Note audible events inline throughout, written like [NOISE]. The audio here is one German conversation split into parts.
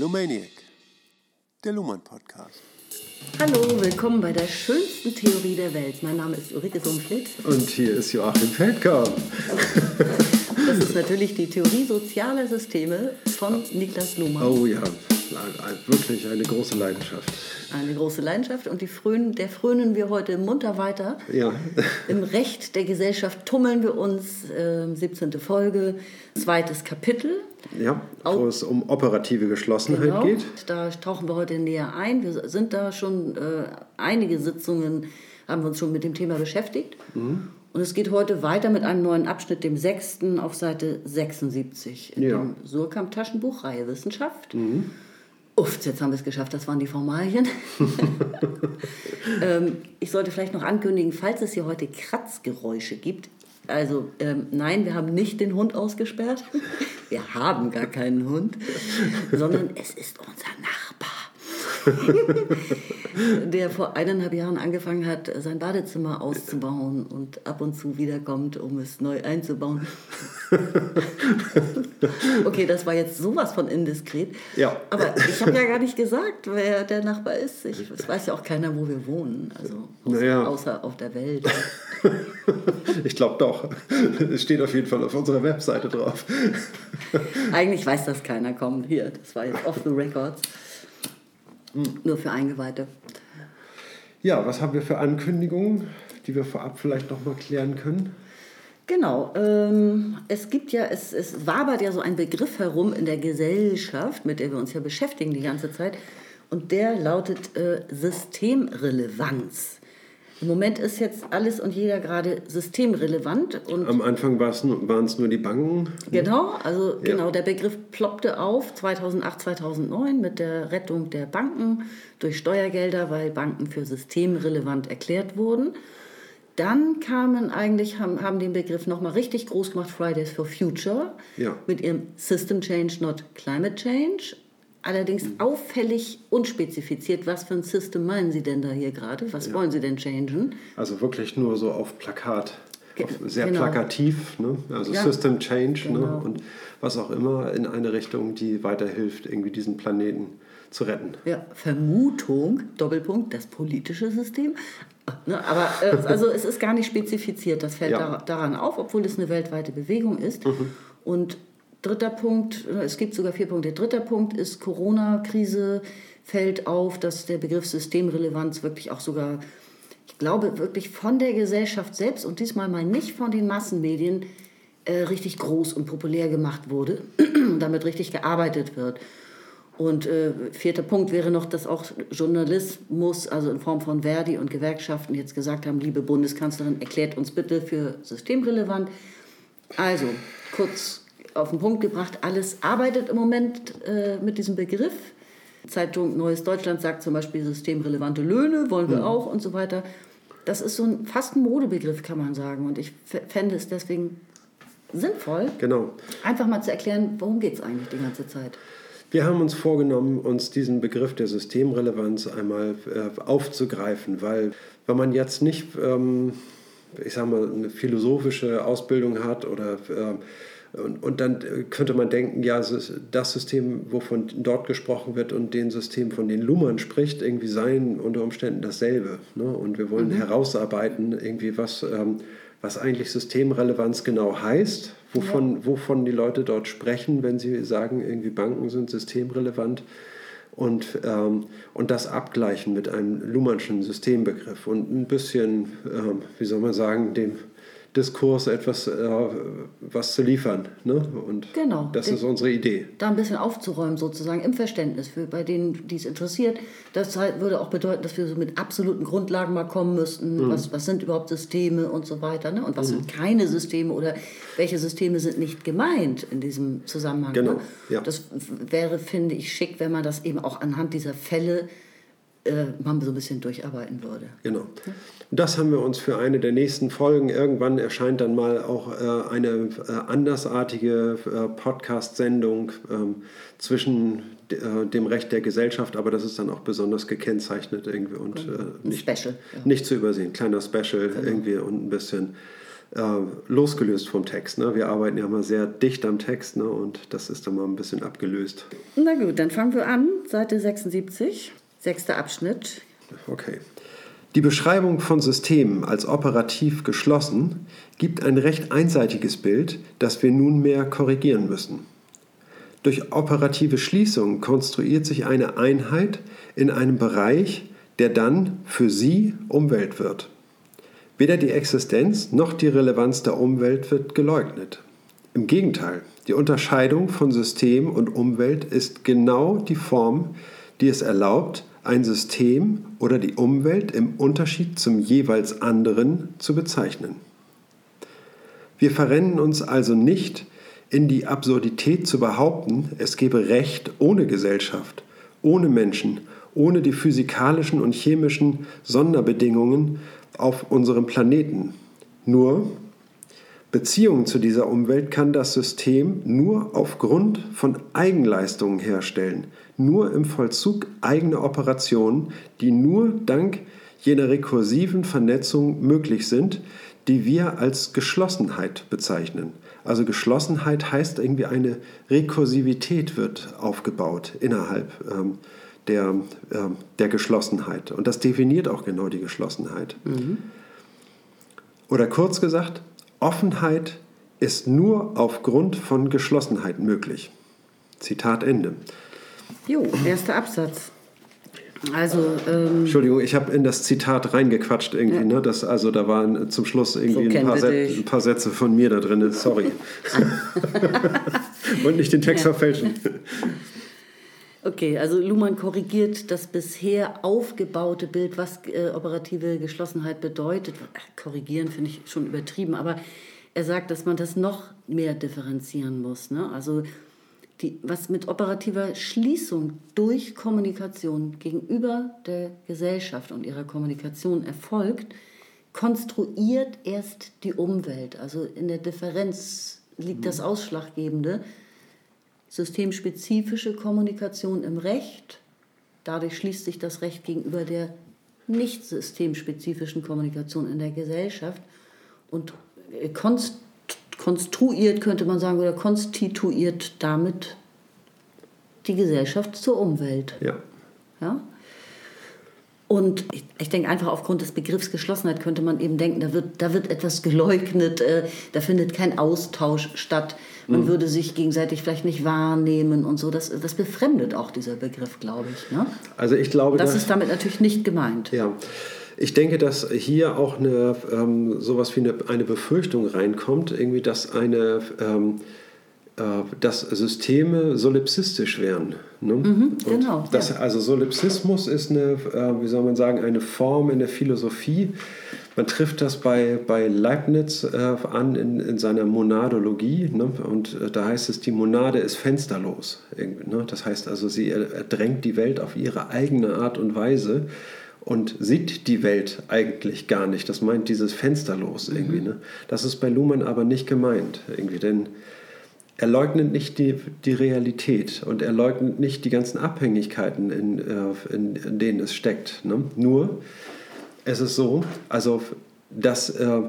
Lumaniac, der Luhmann Podcast. Hallo, willkommen bei der schönsten Theorie der Welt. Mein Name ist Ulrike Sumschlitt. Und hier ist Joachim Feldkamp. Das ist natürlich die Theorie sozialer Systeme von Niklas Luhmann. Oh ja, wirklich eine große Leidenschaft. Eine große Leidenschaft und die frönen, der frönen wir heute munter weiter. Ja. Im Recht der Gesellschaft tummeln wir uns. Äh, 17. Folge, zweites Kapitel. Ja, wo es um operative Geschlossenheit Genau, geht. da tauchen wir heute näher ein. Wir sind da schon äh, einige Sitzungen, haben wir uns schon mit dem Thema beschäftigt. Mhm. Und es geht heute weiter mit einem neuen Abschnitt, dem sechsten auf Seite 76 in Ja. Mhm. dem Surkamp Taschenbuch Reihe Wissenschaft. Uff, jetzt haben wir es geschafft, das waren die Formalien. [LAUGHS] [LAUGHS] ähm, ich sollte vielleicht noch ankündigen, falls es hier heute Kratzgeräusche gibt. Also ähm, nein, wir haben nicht den Hund ausgesperrt. Wir haben gar keinen Hund, sondern es ist unser Nachbar. [LAUGHS] der vor eineinhalb Jahren angefangen hat, sein Badezimmer auszubauen und ab und zu wiederkommt, um es neu einzubauen. [LAUGHS] okay, das war jetzt sowas von indiskret. Ja. Aber ich habe ja gar nicht gesagt, wer der Nachbar ist. Ich, es weiß ja auch keiner, wo wir wohnen. Also außer, Naja. außer auf der Welt. [LAUGHS] Ich glaube doch. Es steht auf jeden Fall auf unserer Webseite drauf. Eigentlich weiß das keiner. Komm, hier, das war jetzt off the records. Nur für Eingeweihte. Ja, was haben wir für Ankündigungen, die wir vorab vielleicht noch mal klären können? Genau. Ähm, es gibt ja, es, es wabert ja so ein Begriff herum in der Gesellschaft, mit der wir uns ja beschäftigen die ganze Zeit. Und der lautet äh, Systemrelevanz. Im Moment ist jetzt alles und jeder gerade systemrelevant. Und Am Anfang waren es nur die Banken. Genau, also genau, der Begriff ploppte auf 2008, 2009 mit der Rettung der Banken durch Steuergelder, weil Banken für systemrelevant erklärt wurden. Dann kamen eigentlich, haben, haben den Begriff nochmal richtig groß gemacht, Fridays for Future, Ja. mit ihrem System Change, not Climate Change. Allerdings auffällig unspezifiziert, was für ein System meinen Sie denn da hier gerade? Was wollen Sie denn changen? Also wirklich nur so auf Plakat. Ge- Auf sehr genau. plakativ, ne? also Ja, System Change ne? genau. und was auch immer in eine Richtung, die weiterhilft, irgendwie diesen Planeten zu retten. Ja, Vermutung, Doppelpunkt, das politische System. Ne, aber äh, [LAUGHS] also es ist gar nicht spezifiziert, das fällt Ja. da, daran auf, obwohl es eine weltweite Bewegung ist. Und dritter Punkt, äh, es gibt sogar vier Punkte. Dritter Punkt ist Corona-Krise fällt auf, dass der Begriff Systemrelevanz wirklich auch sogar, ich glaube, wirklich von der Gesellschaft selbst und diesmal mal nicht von den Massenmedien äh, richtig groß und populär gemacht wurde, [CLEARS THROAT] damit richtig gearbeitet wird. Und äh, vierter Punkt wäre noch, dass auch Journalismus, also in Form von Verdi und Gewerkschaften, jetzt gesagt haben, liebe Bundeskanzlerin, erklärt uns bitte für systemrelevant. Also, kurz auf den Punkt gebracht, alles arbeitet im Moment äh, mit diesem Begriff. Zeitung Neues Deutschland sagt zum Beispiel systemrelevante Löhne, wollen wir auch und so weiter. Das ist so ein, fast ein Modebegriff, kann man sagen. Und ich fände es deswegen sinnvoll, Genau. einfach mal zu erklären, worum geht es eigentlich die ganze Zeit. Wir haben uns vorgenommen, uns diesen Begriff der Systemrelevanz einmal äh, aufzugreifen, weil wenn man jetzt nicht, ähm, ich sag mal, eine philosophische Ausbildung hat oder äh, und, und dann äh, könnte man denken, ja, das System, wovon dort gesprochen wird und den System, von dem Luhmann spricht, irgendwie seien unter Umständen dasselbe. Ne? Und wir wollen herausarbeiten, irgendwie was, ähm, was eigentlich Systemrelevanz genau heißt, wovon, wovon die Leute dort sprechen, wenn sie sagen, irgendwie Banken sind systemrelevant und, ähm, und das abgleichen mit einem Luhmannschen Systembegriff und ein bisschen, ähm, wie soll man sagen, dem Diskurs etwas äh, was zu liefern. Ne? Und Genau. das Den- ist unsere Idee. da ein bisschen aufzuräumen, sozusagen im Verständnis für bei denen, die es interessiert. Das halt würde auch bedeuten, dass wir so mit absoluten Grundlagen mal kommen müssten. Mhm. Was, was sind überhaupt Systeme und so weiter? Ne? Und was sind keine Systeme oder welche Systeme sind nicht gemeint in diesem Zusammenhang? Genau, Ne? ja. Das wäre, finde ich, schick, wenn man das eben auch anhand dieser Fälle äh, mal so ein bisschen durcharbeiten würde. Genau. Das haben wir uns für eine der nächsten Folgen. Irgendwann erscheint dann mal auch äh, eine äh, andersartige äh, Podcast-Sendung ähm, zwischen äh, dem Recht der Gesellschaft, aber das ist dann auch besonders gekennzeichnet irgendwie und äh, nicht, Special. Ja. nicht zu übersehen. Kleiner Special irgendwie und ein bisschen äh, losgelöst vom Text. Ne? Wir arbeiten ja mal sehr dicht am Text ne? und das ist dann mal ein bisschen abgelöst. Na gut, dann fangen wir an, Seite 76, sechster Abschnitt. Okay. Die Beschreibung von Systemen als operativ geschlossen gibt ein recht einseitiges Bild, das wir nunmehr korrigieren müssen. Durch operative Schließung konstruiert sich eine Einheit in einem Bereich, der dann für sie Umwelt wird. Weder die Existenz noch die Relevanz der Umwelt wird geleugnet. Im Gegenteil, die Unterscheidung von System und Umwelt ist genau die Form, die es erlaubt, ein System oder die Umwelt im Unterschied zum jeweils anderen zu bezeichnen. Wir verrennen uns also nicht in die Absurdität zu behaupten, es gebe Recht ohne Gesellschaft, ohne Menschen, ohne die physikalischen und chemischen Sonderbedingungen auf unserem Planeten. Nur Beziehungen zu dieser Umwelt kann das System nur aufgrund von Eigenleistungen herstellen, nur im Vollzug eigener Operationen, die nur dank jener rekursiven Vernetzung möglich sind, die wir als Geschlossenheit bezeichnen. Also Geschlossenheit heißt irgendwie eine Rekursivität wird aufgebaut innerhalb ähm, der, äh, der Geschlossenheit. Und das definiert auch genau die Geschlossenheit. Mhm. Oder kurz gesagt, Offenheit ist nur aufgrund von Geschlossenheit möglich. Zitat Ende. Jo, erster Absatz. Also, ähm, Entschuldigung, ich habe in das Zitat reingequatscht irgendwie. Ja. Ne? Das, also da waren zum Schluss irgendwie so ein, paar ein, paar Sätze von mir da drin. Sorry. [LAUGHS] Und nicht den Text ja. verfälschen. Okay, also Luhmann korrigiert das bisher aufgebaute Bild, was äh, operative Geschlossenheit bedeutet. Korrigieren finde ich schon übertrieben, aber er sagt, dass man das noch mehr differenzieren muss. Ne? Also die, was mit operativer Schließung durch Kommunikation gegenüber der Gesellschaft und ihrer Kommunikation erfolgt, konstruiert erst die Umwelt. Also in der Differenz liegt das mhm. Ausschlaggebende systemspezifische Kommunikation im Recht. Dadurch schließt sich das Recht gegenüber der nicht systemspezifischen Kommunikation in der Gesellschaft und konstruiert, könnte man sagen, oder konstituiert damit die Gesellschaft zur Umwelt. Ja. ja? Und ich, ich, denke einfach aufgrund des Begriffs Geschlossenheit könnte man eben denken, da wird, da wird etwas geleugnet, äh, da findet kein Austausch statt man mhm. würde sich gegenseitig vielleicht nicht wahrnehmen und so. Das, das befremdet auch dieser Begriff, glaube ich. Ne? Also ich glaube, das dass, ist damit natürlich nicht gemeint. Ja. Ich denke, dass hier auch eine, ähm, sowas wie eine, eine Befürchtung reinkommt, irgendwie, dass eine ähm, äh, dass Systeme solipsistisch wären. Ne? Mhm, genau. Das, ja. Also Solipsismus ist eine, äh, wie soll man sagen, eine Form in der Philosophie, man trifft das bei, bei Leibniz äh, an in, in seiner Monadologie. Ne? Und da heißt es, die Monade ist fensterlos. Ne? Das heißt also, sie erdrängt die Welt auf ihre eigene Art und Weise und sieht die Welt eigentlich gar nicht. Das meint dieses fensterlos irgendwie. Mhm. Ne? Das ist bei Luhmann aber nicht gemeint irgendwie, denn er leugnet nicht die, die Realität und er leugnet nicht die ganzen Abhängigkeiten, in, äh, in, in denen es steckt. Ne? Nur es ist so, also dass äh,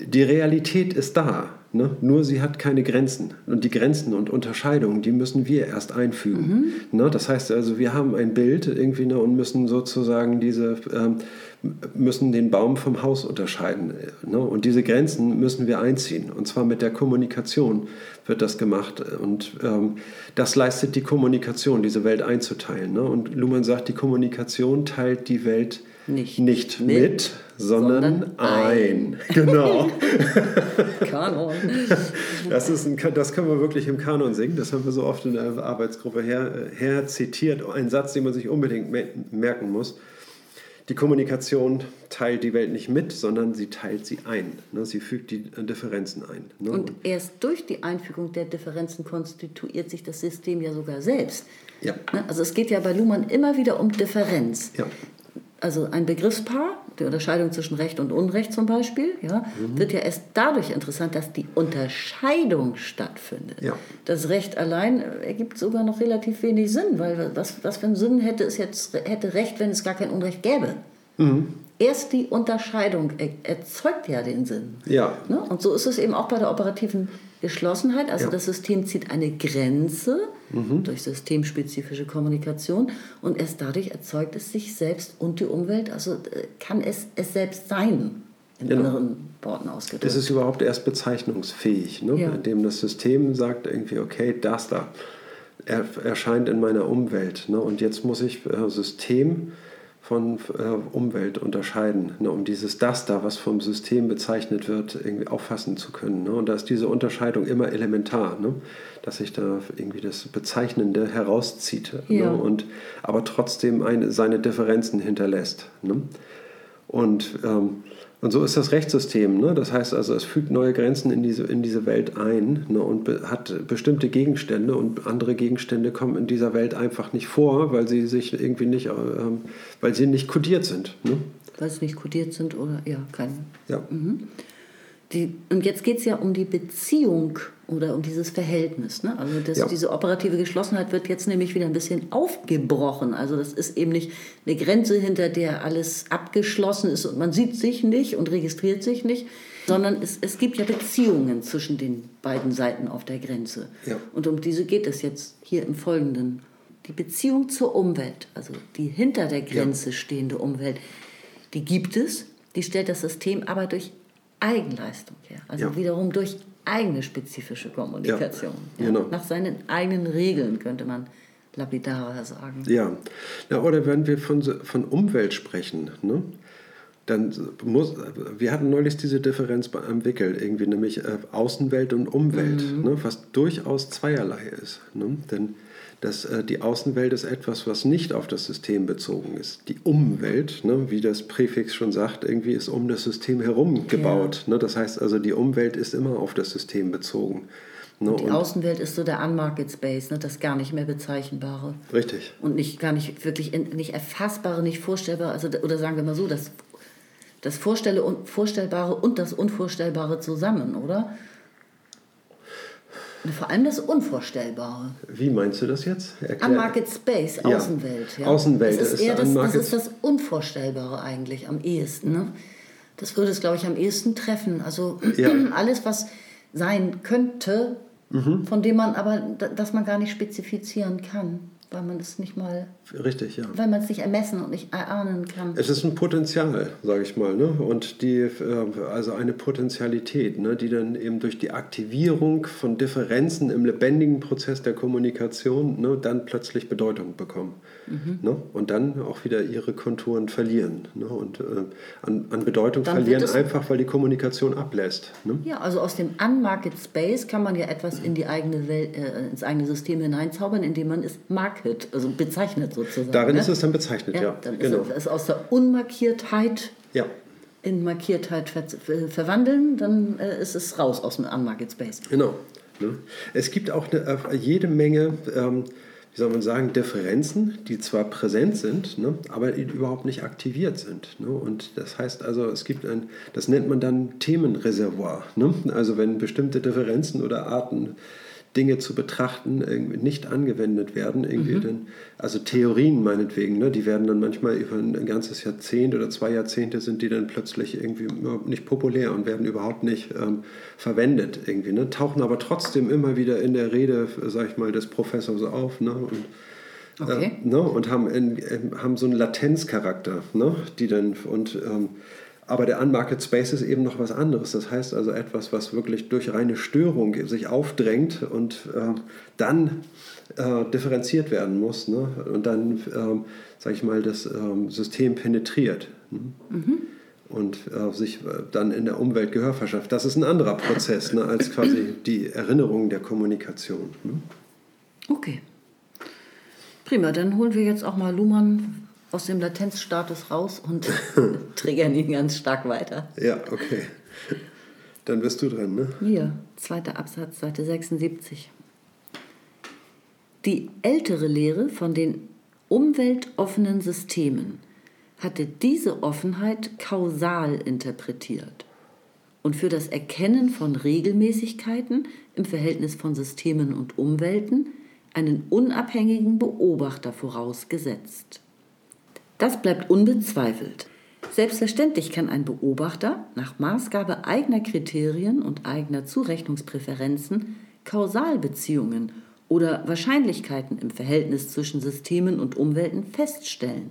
die Realität ist da, ne? nur sie hat keine Grenzen. Und die Grenzen und Unterscheidungen, die müssen wir erst einfügen. Mhm. Ne? Das heißt also, wir haben ein Bild irgendwie ne, und müssen sozusagen diese, ähm, müssen den Baum vom Haus unterscheiden. Ne? Und diese Grenzen müssen wir einziehen. Und zwar mit der Kommunikation wird das gemacht. Und ähm, das leistet die Kommunikation, diese Welt einzuteilen. Ne? Und Luhmann sagt, die Kommunikation teilt die Welt nicht, nicht mit, mit sondern, sondern, ein. ein. [LAUGHS] Genau. [LAUGHS] Kanon. Das, ist ein, das können wir wirklich im Kanon singen. Das haben wir so oft in der Arbeitsgruppe her, her zitiert. Ein Satz, den man sich unbedingt merken muss. Die Kommunikation teilt die Welt nicht mit, sondern sie teilt sie ein. Ne? Sie fügt die Differenzen ein. Ne? Und erst durch die Einfügung der Differenzen konstituiert sich das System ja sogar selbst. Ja. Ne? Also es geht ja bei Luhmann immer wieder um Differenz. Ja also ein Begriffspaar, die Unterscheidung zwischen Recht und Unrecht zum Beispiel, ja, mhm. wird ja erst dadurch interessant, dass die Unterscheidung stattfindet. Ja. Das Recht allein ergibt sogar noch relativ wenig Sinn, weil was, was für einen Sinn hätte es jetzt hätte Recht, wenn es gar kein Unrecht gäbe? Mhm. erst die Unterscheidung erzeugt ja den Sinn. Ja. Ne? Und so ist es eben auch bei der operativen Geschlossenheit. Also ja. das System zieht eine Grenze mhm. durch systemspezifische Kommunikation und erst dadurch erzeugt es sich selbst und die Umwelt. Also äh, kann es es selbst sein. In genau. anderen Worten ausgedrückt. Es ist überhaupt erst bezeichnungsfähig, ne? ja. indem das System sagt irgendwie, okay, das da er, erscheint in meiner Umwelt. Ne? Und jetzt muss ich äh, System von äh, Umwelt unterscheiden, ne, um dieses das da, was vom System bezeichnet wird, irgendwie auffassen zu können. Ne? Und da ist diese Unterscheidung immer elementar, ne? dass sich da irgendwie das Bezeichnende herauszieht, ne? ja. und aber trotzdem eine, seine Differenzen hinterlässt. Ne? Und ähm, und so ist das Rechtssystem. Ne? Das heißt also, es fügt neue Grenzen in diese, in diese Welt ein ne? und be hat bestimmte Gegenstände und andere Gegenstände kommen in dieser Welt einfach nicht vor, weil sie sich irgendwie nicht, ähm, weil sie nicht kodiert sind. Ne? Weil sie nicht kodiert sind oder ja, kein. Ja. Mhm. Die, und jetzt geht es ja um die Beziehung oder um dieses Verhältnis. Ne? Also das, ja. diese operative Geschlossenheit wird jetzt nämlich wieder ein bisschen aufgebrochen. Also das ist eben nicht eine Grenze, hinter der alles abgeschlossen ist und man sieht sich nicht und registriert sich nicht, sondern es, es gibt ja Beziehungen zwischen den beiden Seiten auf der Grenze. Ja. Und um diese geht es jetzt hier im Folgenden. Die Beziehung zur Umwelt, also die hinter der Grenze ja. stehende Umwelt, die gibt es, die stellt das System aber durch Eigenleistung her. Also ja. wiederum durch eigene spezifische Kommunikation. Ja, genau. Nach seinen eigenen Regeln könnte man lapidarer sagen. Ja, ja oder wenn wir von, von Umwelt sprechen, ne? dann muss, wir hatten neulich diese Differenz entwickelt, irgendwie nämlich äh, Außenwelt und Umwelt, mhm. ne? was durchaus zweierlei ist. Ne? Denn dass äh, die Außenwelt ist etwas, was nicht auf das System bezogen ist. Die Umwelt, ne, wie das Präfix schon sagt, irgendwie ist um das System herum gebaut. Ja. Ne? Das heißt also, die Umwelt ist immer auf das System bezogen. Ne? Und die und Außenwelt ist so der Unmarket Space, ne? das gar nicht mehr bezeichnbare. Richtig. Und nicht gar nicht wirklich nicht erfassbare, nicht vorstellbare, also, oder sagen wir mal so, das, das Vorstellbare und das Unvorstellbare zusammen, oder? Vor allem das Unvorstellbare. Wie meinst du das jetzt? Erklär. Unmarket Space, Außenwelt. Ja. Außenwelt das ist, eher das, das, ist das Unvorstellbare eigentlich am ehesten. Ne? Das würde es, glaube ich, am ehesten treffen. Also [CLEARS THROAT] ja. alles, was sein könnte, mhm. von dem man aber, das man gar nicht spezifizieren kann weil man es nicht mal. Richtig, ja. Weil man es nicht ermessen und nicht erahnen kann. Es ist ein Potenzial, sage ich mal, ne? Und die, äh, also eine Potentialität, ne? die dann eben durch die Aktivierung von Differenzen im lebendigen Prozess der Kommunikation ne? dann plötzlich Bedeutung bekommen. Mhm. Ne? Und dann auch wieder ihre Konturen verlieren. Ne? Und äh, an, an Bedeutung dann verlieren, einfach weil die Kommunikation ablässt. Ne? Ja, also aus dem Unmarket Space kann man ja etwas in die eigene Welt, äh, ins eigene System hineinzaubern, indem man es market, also bezeichnet sozusagen. Darin ne? ist es dann bezeichnet, ja. ja. Dann genau. ist es aus der Unmarkiertheit ja. in Markiertheit ver verwandeln, dann äh, ist es raus aus dem Unmarket Space. Genau. Ne? Es gibt auch eine, äh, jede Menge ähm, wie soll man sagen, Differenzen, die zwar präsent sind, ne, aber überhaupt nicht aktiviert sind. Ne? Und das heißt also, es gibt ein, das nennt man dann Themenreservoir. Ne? Also wenn bestimmte Differenzen oder Arten Dinge zu betrachten, nicht angewendet werden. Irgendwie mhm. dann, also Theorien meinetwegen, ne, die werden dann manchmal über ein ganzes Jahrzehnt oder zwei Jahrzehnte sind die dann plötzlich irgendwie überhaupt nicht populär und werden überhaupt nicht ähm, verwendet irgendwie. Ne, tauchen aber trotzdem immer wieder in der Rede, sag ich mal, des Professors auf. Ne, und, äh, okay. äh, ne, und haben, in, haben so einen Latenzcharakter, ne, die dann und ähm, aber der Unmarket Space ist eben noch was anderes. Das heißt also etwas, was wirklich durch reine Störung sich aufdrängt und äh, dann äh, differenziert werden muss ne? und dann, äh, sage ich mal, das ähm, System penetriert. Ne? Mhm. Und äh, sich äh, dann in der Umwelt Gehör verschafft. Das ist ein anderer Prozess ne, als quasi die Erinnerung der Kommunikation. Ne? Okay. Prima, dann holen wir jetzt auch mal Luhmann aus dem Latenzstatus raus und [LAUGHS] triggern ihn ganz stark weiter. Ja, okay. Dann bist du dran, ne? Hier, zweiter Absatz, Seite 76. Die ältere Lehre von den umweltoffenen Systemen hatte diese Offenheit kausal interpretiert und für das Erkennen von Regelmäßigkeiten im Verhältnis von Systemen und Umwelten einen unabhängigen Beobachter vorausgesetzt. Das bleibt unbezweifelt. Selbstverständlich kann ein Beobachter nach Maßgabe eigener Kriterien und eigener Zurechnungspräferenzen Kausalbeziehungen oder Wahrscheinlichkeiten im Verhältnis zwischen Systemen und Umwelten feststellen.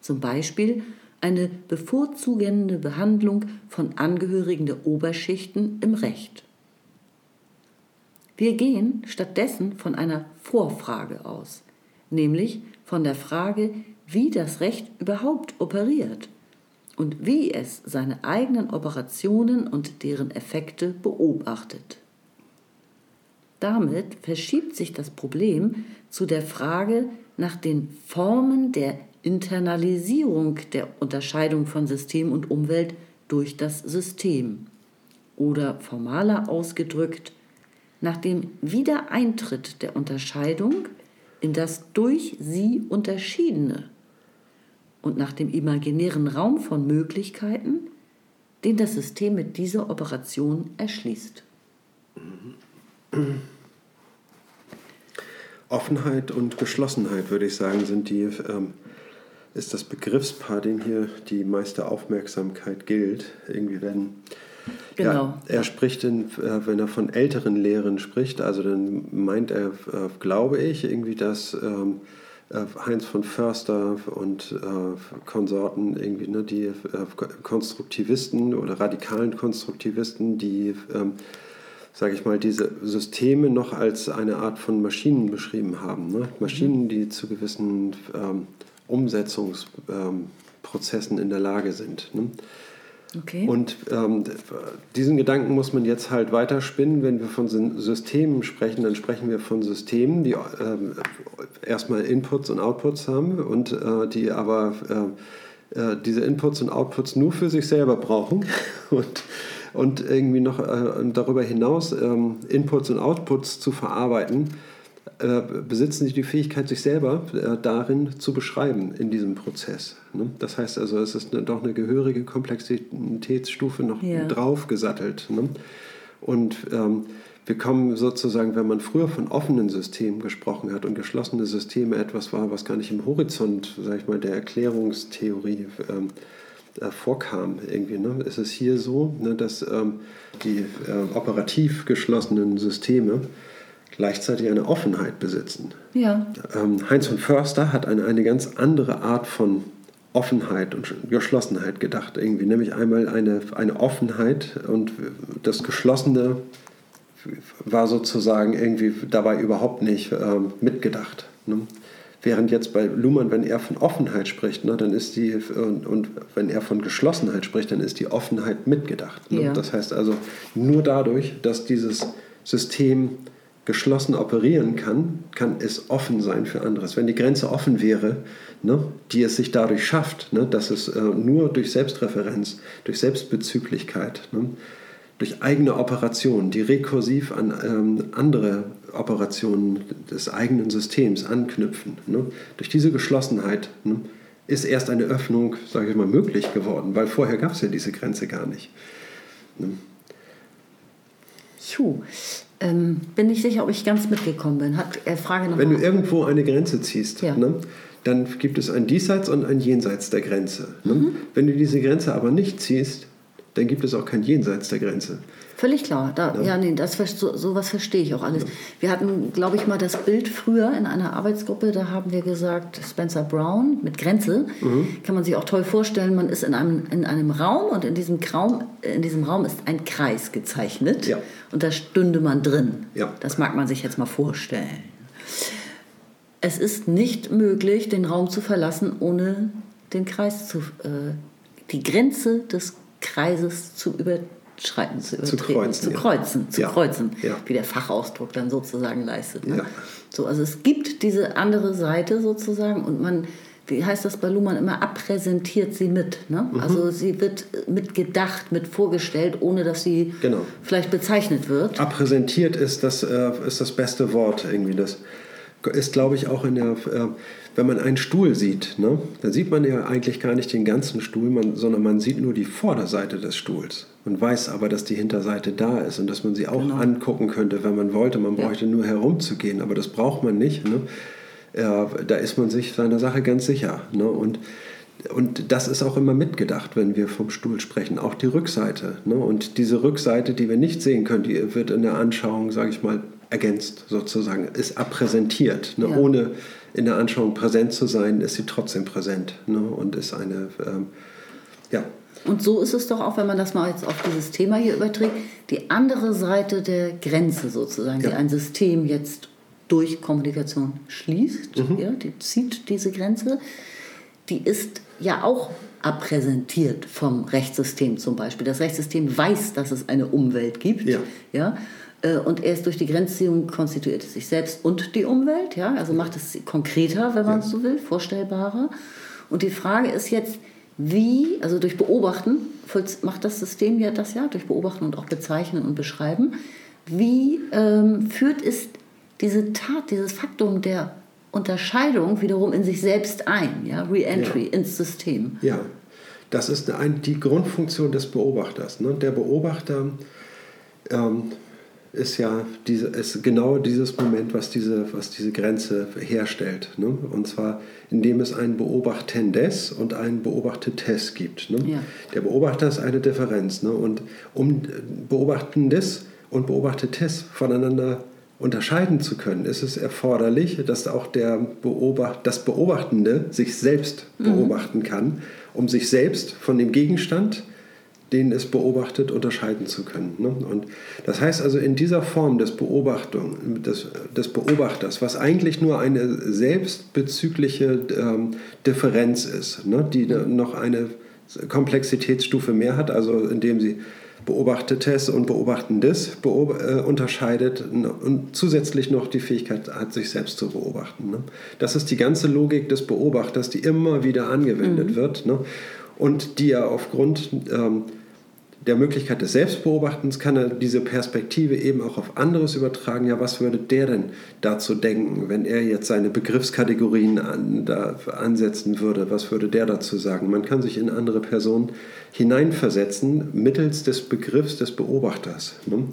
Zum Beispiel eine bevorzugende Behandlung von Angehörigen der Oberschichten im Recht. Wir gehen stattdessen von einer Vorfrage aus, nämlich von der Frage, wie das Recht überhaupt operiert und wie es seine eigenen Operationen und deren Effekte beobachtet. Damit verschiebt sich das Problem zu der Frage nach den Formen der Internalisierung der Unterscheidung von System und Umwelt durch das System oder formaler ausgedrückt nach dem Wiedereintritt der Unterscheidung in das durch sie Unterschiedene und nach dem imaginären Raum von Möglichkeiten, den das System mit dieser Operation erschließt. Offenheit und Geschlossenheit, würde ich sagen, sind die, ähm, ist das Begriffspaar, dem hier die meiste Aufmerksamkeit gilt. Irgendwie, wenn Genau. Ja, er spricht, in, äh, wenn er von älteren Lehren spricht, also dann meint er, äh, glaube ich, irgendwie, dass ähm, äh, Heinz von Förster und Konsorten, irgendwie, ne, die Konstruktivisten oder radikalen Konstruktivisten, die, ähm, sage ich mal, diese Systeme noch als eine Art von Maschinen beschrieben haben. Ne? Maschinen, mhm. die zu gewissen ähm, Umsetzungsprozessen in der Lage sind. Ne? Okay. Und ähm, diesen Gedanken muss man jetzt halt weiterspinnen. Wenn wir von Systemen sprechen, dann sprechen wir von Systemen, die ähm, erstmal Inputs und Outputs haben und äh, die aber äh, äh, diese Inputs und Outputs nur für sich selber brauchen [LAUGHS] und, und irgendwie noch äh, darüber hinaus ähm, Inputs und Outputs zu verarbeiten äh, besitzen sie die Fähigkeit, sich selber äh, darin zu beschreiben in diesem Prozess. Ne? Das heißt also, es ist eine, doch eine gehörige Komplexitätsstufe noch ja. draufgesattelt. Ne? Und ähm, wir kommen sozusagen, wenn man früher von offenen Systemen gesprochen hat und geschlossene Systeme etwas war, was gar nicht im Horizont, sag ich mal, der Erklärungstheorie ähm, äh, vorkam, irgendwie, ne? ist es hier so, ne, dass ähm, die äh, operativ geschlossenen Systeme gleichzeitig eine Offenheit besitzen. Ja. Ähm, Heinz von Förster hat eine, eine ganz andere Art von Offenheit und Geschlossenheit gedacht, irgendwie, nämlich einmal eine, eine Offenheit und das Geschlossene war sozusagen irgendwie dabei überhaupt nicht ähm, mitgedacht. Ne? Während jetzt bei Luhmann, wenn er von Offenheit spricht, ne, dann ist die, und, und, wenn er von Geschlossenheit spricht, dann ist die Offenheit mitgedacht. Ne? Ja. Das heißt also, nur dadurch, dass dieses System geschlossen operieren kann, kann es offen sein für anderes. Wenn die Grenze offen wäre, ne, die es sich dadurch schafft, ne, dass es äh, nur durch Selbstreferenz, durch Selbstbezüglichkeit, ne, durch eigene Operationen, die rekursiv an ähm, andere Operationen des eigenen Systems anknüpfen, ne, durch diese Geschlossenheit ne, ist erst eine Öffnung, sage ich mal, möglich geworden, weil vorher gab es ja diese Grenze gar nicht. Ne. Puh. Ähm, bin nicht sicher, ob ich ganz mitgekommen bin. Hat er Frage noch Wenn du irgendwo eine Grenze ziehst, ja. ne, dann gibt es ein Diesseits und ein Jenseits der Grenze. Ne? Mhm. Wenn du diese Grenze aber nicht ziehst, dann gibt es auch kein Jenseits der Grenze. Völlig klar. Da, ja. ja, nee, das, so, sowas verstehe ich auch alles. Ja. Wir hatten, glaube ich, mal das Bild früher in einer Arbeitsgruppe, da haben wir gesagt, Spencer Brown mit Grenze. Mhm. Kann man sich auch toll vorstellen, man ist in einem, in einem Raum und in diesem, Raum, in diesem Raum ist ein Kreis gezeichnet ja. und da stünde man drin. Ja. Das mag man sich jetzt mal vorstellen. Es ist nicht möglich, den Raum zu verlassen, ohne den Kreis zu, äh, die Grenze des Kreises zu übertreten Schreiten zu übertreten, zu kreuzen, zu kreuzen, ja. zu kreuzen ja. wie der Fachausdruck dann sozusagen leistet. Ne? Ja. So, also es gibt diese andere Seite sozusagen und man, wie heißt das bei Luhmann immer, abpräsentiert sie mit. Ne? Mhm. Also sie wird mit gedacht, mit vorgestellt, ohne dass sie genau. vielleicht bezeichnet wird. Abpräsentiert ist das, äh, ist das beste Wort irgendwie. Das ist, glaube ich, auch in der... Äh, wenn man einen Stuhl sieht, ne, dann sieht man ja eigentlich gar nicht den ganzen Stuhl, man, sondern man sieht nur die Vorderseite des Stuhls. Man weiß aber, dass die Hinterseite da ist und dass man sie auch genau. angucken könnte, wenn man wollte. Man bräuchte ja. nur herumzugehen, aber das braucht man nicht. Ne? Ja, da ist man sich seiner Sache ganz sicher. Ne? Und und das ist auch immer mitgedacht, wenn wir vom Stuhl sprechen, auch die Rückseite. Ne? Und diese Rückseite, die wir nicht sehen können, die wird in der Anschauung, sage ich mal, ergänzt sozusagen, ist abpräsentiert. Ne? Ja. Ohne in der Anschauung präsent zu sein, ist sie trotzdem präsent ne? und ist eine, ähm, ja. Und so ist es doch auch, wenn man das mal jetzt auf dieses Thema hier überträgt, die andere Seite der Grenze sozusagen, ja. die ein System jetzt durch Kommunikation schließt, mhm. ja, die zieht diese Grenze, die ist ja auch abpräsentiert vom Rechtssystem zum Beispiel. Das Rechtssystem weiß, dass es eine Umwelt gibt. Ja. Ja? Äh, und erst durch die Grenzziehung konstituiert es sich selbst und die Umwelt. Ja? Also macht es konkreter, wenn man ja. so will, vorstellbarer. Und die Frage ist jetzt, wie, also durch Beobachten, macht das System ja das ja, durch Beobachten und auch Bezeichnen und Beschreiben, wie ähm, führt es diese Tat, dieses Faktum der Unterscheidung wiederum in sich selbst ein, ja, Re-Entry ja. ins System. Ja, das ist eine, die Grundfunktion des Beobachters. Ne? Der Beobachter ähm, ist ja diese, ist genau dieses Moment, was diese, was diese Grenze herstellt. Ne? Und zwar, indem es ein Beobachtendes und ein Beobachtetes gibt. Ne? Ja. Der Beobachter ist eine Differenz. Ne? Und um Beobachtendes und Beobachtetes voneinander unterscheiden zu können, ist es erforderlich, dass auch der Beobacht, das Beobachtende sich selbst mhm. beobachten kann, um sich selbst von dem Gegenstand, den es beobachtet, unterscheiden zu können. Ne? Und das heißt also, in dieser Form des Beobachtung, des, des Beobachters, was eigentlich nur eine selbstbezügliche ähm, Differenz ist, ne? die noch eine Komplexitätsstufe mehr hat, also indem sie Beobachtetes und Beobachtendes beob äh, unterscheidet und zusätzlich noch die Fähigkeit hat, sich selbst zu beobachten. Ne? Das ist die ganze Logik des Beobachters, die immer wieder angewendet mhm. wird ne? und die ja aufgrund ähm, der Möglichkeit des Selbstbeobachtens kann er diese Perspektive eben auch auf anderes übertragen. Ja, was würde der denn dazu denken, wenn er jetzt seine Begriffskategorien an, da ansetzen würde? Was würde der dazu sagen? Man kann sich in andere Personen hineinversetzen mittels des Begriffs des Beobachters ne?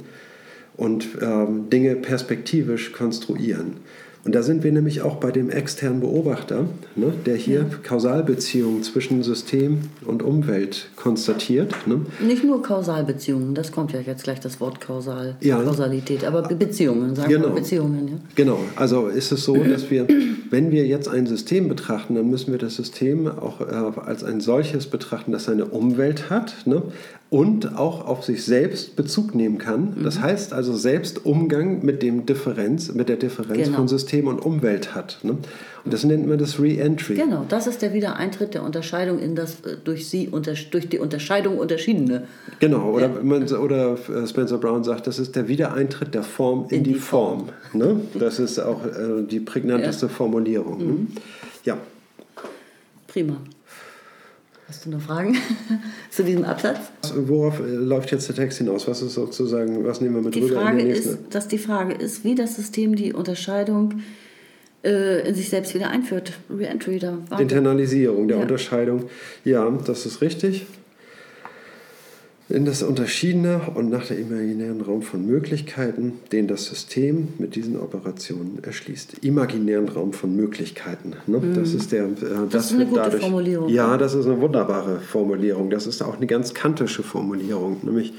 und ähm, Dinge perspektivisch konstruieren. Und da sind wir nämlich auch bei dem externen Beobachter, ne, der hier ja. Kausalbeziehungen zwischen System und Umwelt konstatiert. Ne. Nicht nur Kausalbeziehungen, das kommt ja jetzt gleich das Wort Kausal, ja. Kausalität, aber Beziehungen, sagen genau. wir Beziehungen. Ja. Genau, also ist es so, dass wir, wenn wir jetzt ein System betrachten, dann müssen wir das System auch äh, als ein solches betrachten, das eine Umwelt hat, ne, und auch auf sich selbst Bezug nehmen kann. Das mhm. heißt also selbst Umgang mit dem Differenz, mit der Differenz genau. von System und Umwelt hat. Ne? Und das nennt man das Re-Entry. Genau, das ist der Wiedereintritt der Unterscheidung in das äh, durch sie durch die Unterscheidung unterschiedene. Genau, oder, ja. man, oder äh, Spencer Brown sagt, das ist der Wiedereintritt der Form in, in die, die, Form. Form ne? Das ist auch äh, die prägnanteste ja. Formulierung. Ne? Mhm. Ja. Prima. Hast du noch Fragen [LAUGHS] zu diesem Absatz? Worauf äh, läuft jetzt der Text hinaus? Was ist sozusagen, was nehmen wir mit die rüber? Frage ist, dass die Frage ist, wie das System die Unterscheidung äh, in sich selbst wieder einführt. Reentry da. Internalisierung der ja. Unterscheidung. Ja, das ist richtig in das unterschiedene und nach der imaginären Raum von Möglichkeiten, den das System mit diesen Operationen erschließt. Imaginären Raum von Möglichkeiten. Ne? Mhm. Das ist der. Äh, das, das, ist eine gute dadurch, Formulierung. Ja, das ist eine wunderbare Formulierung. Das ist auch eine ganz kantische Formulierung, nämlich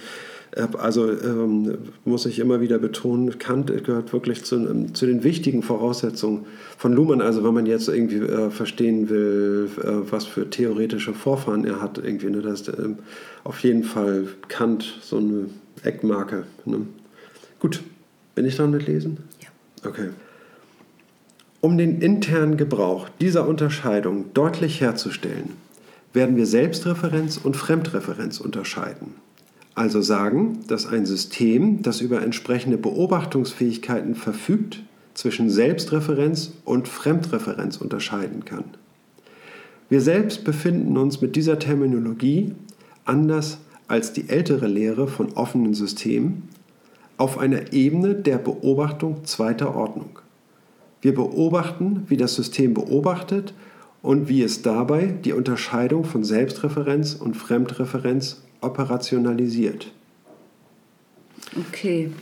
also ähm, muss ich immer wieder betonen, Kant gehört wirklich zu, ähm, zu, den wichtigen Voraussetzungen von Luhmann. Also wenn man jetzt irgendwie äh, verstehen will, äh, was für theoretische Vorfahren er hat, irgendwie, ne, das ist äh, auf jeden Fall Kant so eine Eckmarke. Ne? Gut, bin ich dran mit Lesen? Ja. Okay. Um den internen Gebrauch dieser Unterscheidung deutlich herzustellen, werden wir Selbstreferenz und Fremdreferenz unterscheiden also sagen, dass ein System, das über entsprechende Beobachtungsfähigkeiten verfügt, zwischen Selbstreferenz und Fremdreferenz unterscheiden kann. Wir selbst befinden uns mit dieser Terminologie, anders als die ältere Lehre von offenen Systemen, auf einer Ebene der Beobachtung zweiter Ordnung. Wir beobachten, wie das System beobachtet und wie es dabei die Unterscheidung von Selbstreferenz und Fremdreferenz operationalisiert. Okay.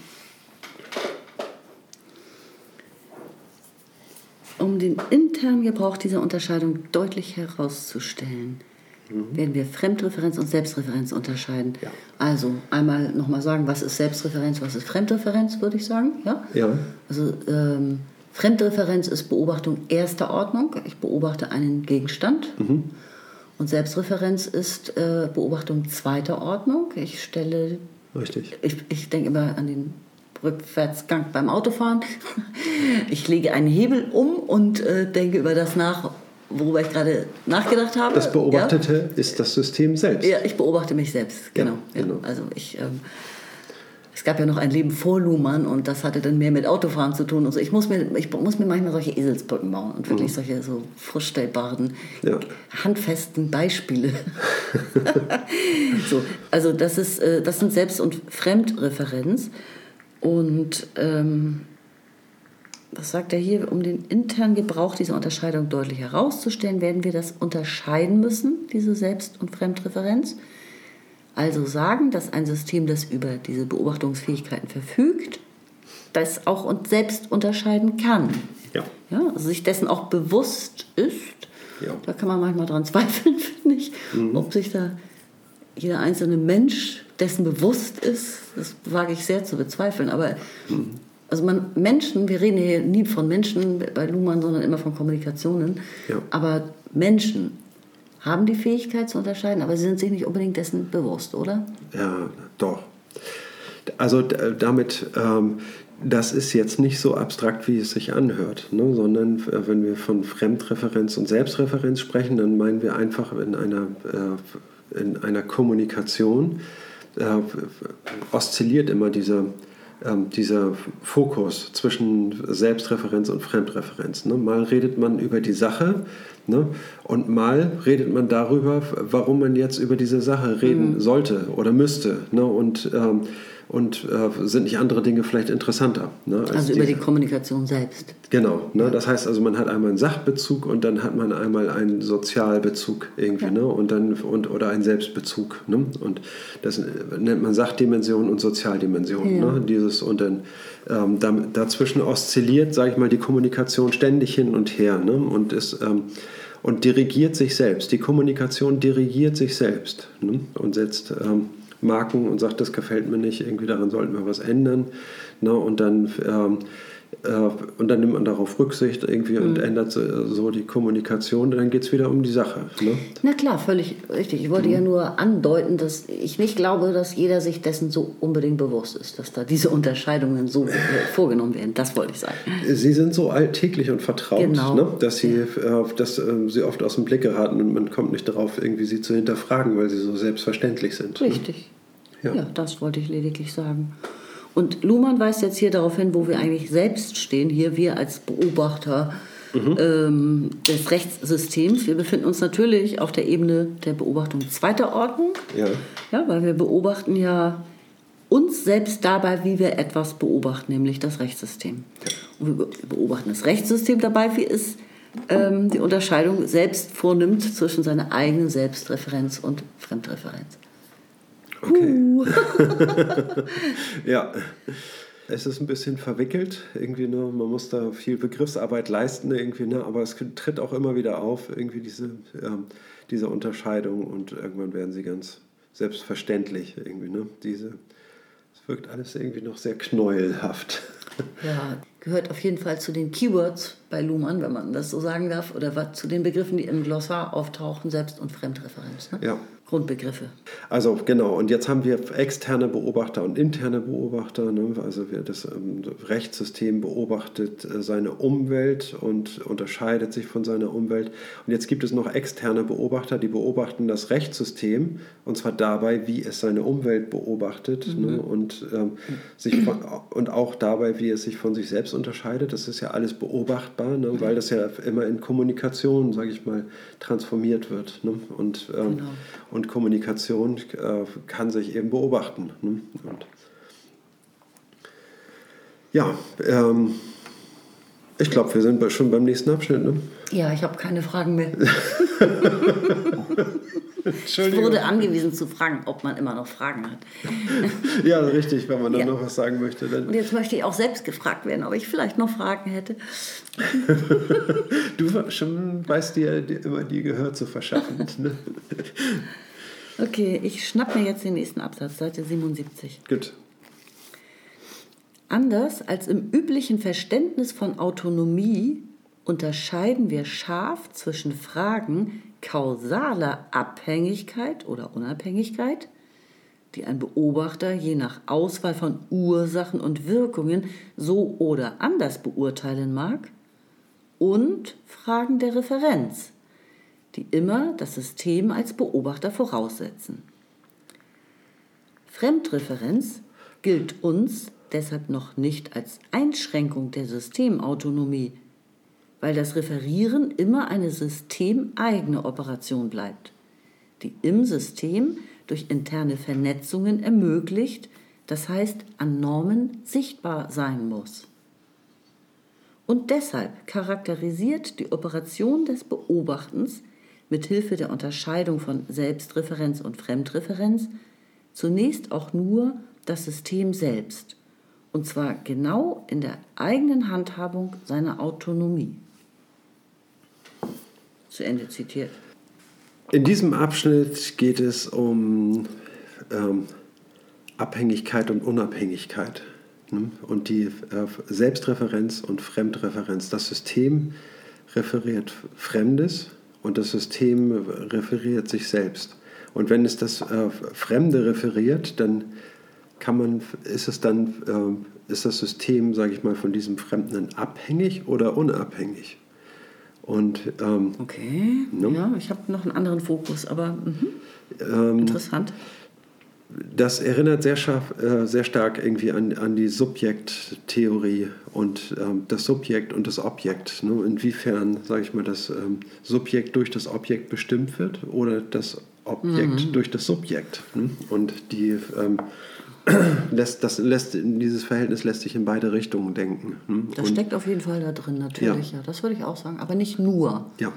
Um den internen Gebrauch dieser Unterscheidung deutlich herauszustellen, mhm. werden wir Fremdreferenz und Selbstreferenz unterscheiden. Ja. Also einmal nochmal sagen, was ist Selbstreferenz, was ist Fremdreferenz, würde ich sagen. Ja. ja. Also ähm, Fremdreferenz ist Beobachtung erster Ordnung. Ich beobachte einen Gegenstand. Mhm. Und Selbstreferenz ist äh, Beobachtung zweiter Ordnung. Ich stelle. Richtig. Ich, ich denke immer an den Rückwärtsgang beim Autofahren. [LAUGHS] Ich lege einen Hebel um und äh, denke über das nach, worüber ich gerade nachgedacht habe. Das Beobachtete ja. ist das System selbst. Ja, ich beobachte mich selbst, genau. Ja, genau. Also ich. Ähm, es gab ja noch ein Leben vor Luhmann und das hatte dann mehr mit Autofahren zu tun. Also ich muss mir, ich muss mir manchmal solche Eselsbrücken bauen und wirklich mhm. solche so vorstellbaren, ja. handfesten Beispiele. [LAUGHS] so, also das, ist, äh, das sind Selbst- und Fremdreferenz. Und ähm, was sagt er hier? Um den internen Gebrauch dieser Unterscheidung deutlich herauszustellen, werden wir das unterscheiden müssen, diese Selbst- und Fremdreferenz. Also sagen, dass ein System, das über diese Beobachtungsfähigkeiten verfügt, das auch uns selbst unterscheiden kann. Ja. ja also sich dessen auch bewusst ist. Ja. Da kann man manchmal dran [LAUGHS] zweifeln, finde ich, mhm. ob sich da jeder einzelne Mensch dessen bewusst ist. Das wage ich sehr zu bezweifeln. Aber mhm. also man, Menschen, wir reden hier nie von Menschen bei Luhmann, sondern immer von Kommunikationen. Ja. Aber Menschen haben die Fähigkeit zu unterscheiden, aber sie sind sich nicht unbedingt dessen bewusst, oder? Ja, doch. Also damit, ähm, das ist jetzt nicht so abstrakt, wie es sich anhört, ne? sondern äh, wenn wir von Fremdreferenz und Selbstreferenz sprechen, dann meinen wir einfach in einer, äh, in einer Kommunikation äh, oszilliert immer dieser ähm, dieser Fokus zwischen Selbstreferenz und Fremdreferenz. Ne? Mal redet man über die Sache ne? und mal redet man darüber, warum man jetzt über diese Sache reden mhm. sollte oder müsste. Ne? Und ähm, und äh, sind nicht andere Dinge vielleicht interessanter. Ne, also über die Kommunikation selbst. Genau, ne, das heißt also, man hat einmal einen Sachbezug und dann hat man einmal einen Sozialbezug irgendwie, ja. ne, und dann, und, oder einen Selbstbezug. Ne, und das nennt man Sachdimension und Sozialdimension. Ja. Ne, dieses, und dann ähm, da, dazwischen oszilliert, sage ich mal, die Kommunikation ständig hin und her ne, und ist... Ähm, und dirigiert sich selbst. Die Kommunikation dirigiert sich selbst ne, und setzt ähm, Marken und sagt, das gefällt mir nicht, irgendwie daran sollten wir was ändern. Ne? Und dann ähm, äh, und dann nimmt man darauf Rücksicht irgendwie und mhm. ändert so die Kommunikation, dann geht es wieder um die Sache. Ne? Na klar, völlig richtig. Ich wollte mhm. ja nur andeuten, dass ich nicht glaube, dass jeder sich dessen so unbedingt bewusst ist, dass da diese Unterscheidungen so äh, vorgenommen werden. Das wollte ich sagen. Sie sind so alltäglich und vertraut, genau. ne? dass, sie, ja. äh, dass äh, sie oft aus dem Blick geraten und man kommt nicht darauf, irgendwie sie zu hinterfragen, weil sie so selbstverständlich sind. Ne? Richtig. Ne? Ja. ja, das wollte ich lediglich sagen. Und Luhmann weist jetzt hier darauf hin, wo wir eigentlich selbst stehen, hier wir als Beobachter mhm. ähm, des Rechtssystems. Wir befinden uns natürlich auf der Ebene der Beobachtung zweiter Ordnung, ja. Ja, weil wir beobachten ja uns selbst dabei, wie wir etwas beobachten, nämlich das Rechtssystem. Und wir beobachten das Rechtssystem dabei, wie es ähm, die Unterscheidung selbst vornimmt zwischen seiner eigenen Selbstreferenz und Fremdreferenz. Okay. [LAUGHS] ja. Es ist ein bisschen verwickelt, irgendwie, ne? man muss da viel Begriffsarbeit leisten, irgendwie, ne? aber es tritt auch immer wieder auf, irgendwie diese, ähm, diese Unterscheidung und irgendwann werden sie ganz selbstverständlich, irgendwie, ne? diese, es wirkt alles irgendwie noch sehr knäuelhaft. Ja, gehört auf jeden Fall zu den Keywords bei Luhmann, wenn man das so sagen darf, oder zu den Begriffen, die im Glossar auftauchen, Selbst- und Fremdreferenz. Ne? Ja, Grundbegriffe. Also genau, und jetzt haben wir externe Beobachter und interne Beobachter. Ne? Also wir, das ähm, Rechtssystem beobachtet äh, seine Umwelt und unterscheidet sich von seiner Umwelt. Und jetzt gibt es noch externe Beobachter, die beobachten das Rechtssystem und zwar dabei, wie es seine Umwelt beobachtet mhm. ne? und, ähm, sich von, und auch dabei, wie es sich von sich selbst unterscheidet. Das ist ja alles beobachtbar, ne? weil das ja immer in Kommunikation, sage ich mal, transformiert wird. Ne? Und, ähm, genau und Kommunikation äh, kann sich eben beobachten. Ne? Und ja, ähm, ich glaube, wir sind schon beim nächsten Abschnitt. Ne? Ja, ich habe keine Fragen mehr. ich wurde angewiesen zu fragen, ob man immer noch Fragen hat. ja, richtig, wenn man dann ja. noch was sagen möchte. Dann. Und jetzt möchte ich auch selbst gefragt werden, ob ich vielleicht noch Fragen hätte. [LAUGHS] du schon weißt dir immer die Gehör zu verschaffen. Ne? Okay, ich schnapp mir jetzt den nächsten Absatz, Seite 77. Gut. Anders als im üblichen Verständnis von Autonomie unterscheiden wir scharf zwischen Fragen kausaler Abhängigkeit oder Unabhängigkeit, die ein Beobachter je nach Auswahl von Ursachen und Wirkungen so oder anders beurteilen mag, und Fragen der Referenz, die immer das System als Beobachter voraussetzen. Fremdreferenz gilt uns deshalb noch nicht als Einschränkung der Systemautonomie, weil das Referieren immer eine systemeigene Operation bleibt, die im System durch interne Vernetzungen ermöglicht, das heißt an Normen sichtbar sein muss. Und deshalb charakterisiert die Operation des Beobachtens mit Hilfe der Unterscheidung von Selbstreferenz und Fremdreferenz zunächst auch nur das System selbst und zwar genau in der eigenen Handhabung seiner Autonomie. Zu Ende zitiert. In diesem Abschnitt geht es um ähm, Abhängigkeit und Unabhängigkeit ne? und die äh, Selbstreferenz und Fremdreferenz. Das System referiert Fremdes und das System referiert sich selbst. Und wenn es das äh, Fremde referiert, dann kann man, ist es dann, äh, ist das System, sage ich mal, von diesem Fremden abhängig oder unabhängig? Und, ähm, okay, ne? ja, ich habe noch einen anderen Fokus, aber mh. ähm, interessant. Das erinnert sehr, scharf, äh, sehr stark irgendwie an, an die Subjekttheorie und ähm, das Subjekt und das Objekt. Ne? Inwiefern, sage ich mal, das ähm, Subjekt durch das Objekt bestimmt wird oder das Objekt mhm. durch das Subjekt. Ne? Und die ähm, [CLEARS THROAT] lässt, das lässt, dieses Verhältnis lässt sich in beide Richtungen denken. Hm? Das Und, steckt auf jeden Fall da drin, natürlich, ja. ja. Das würde ich auch sagen, aber nicht nur. Ja.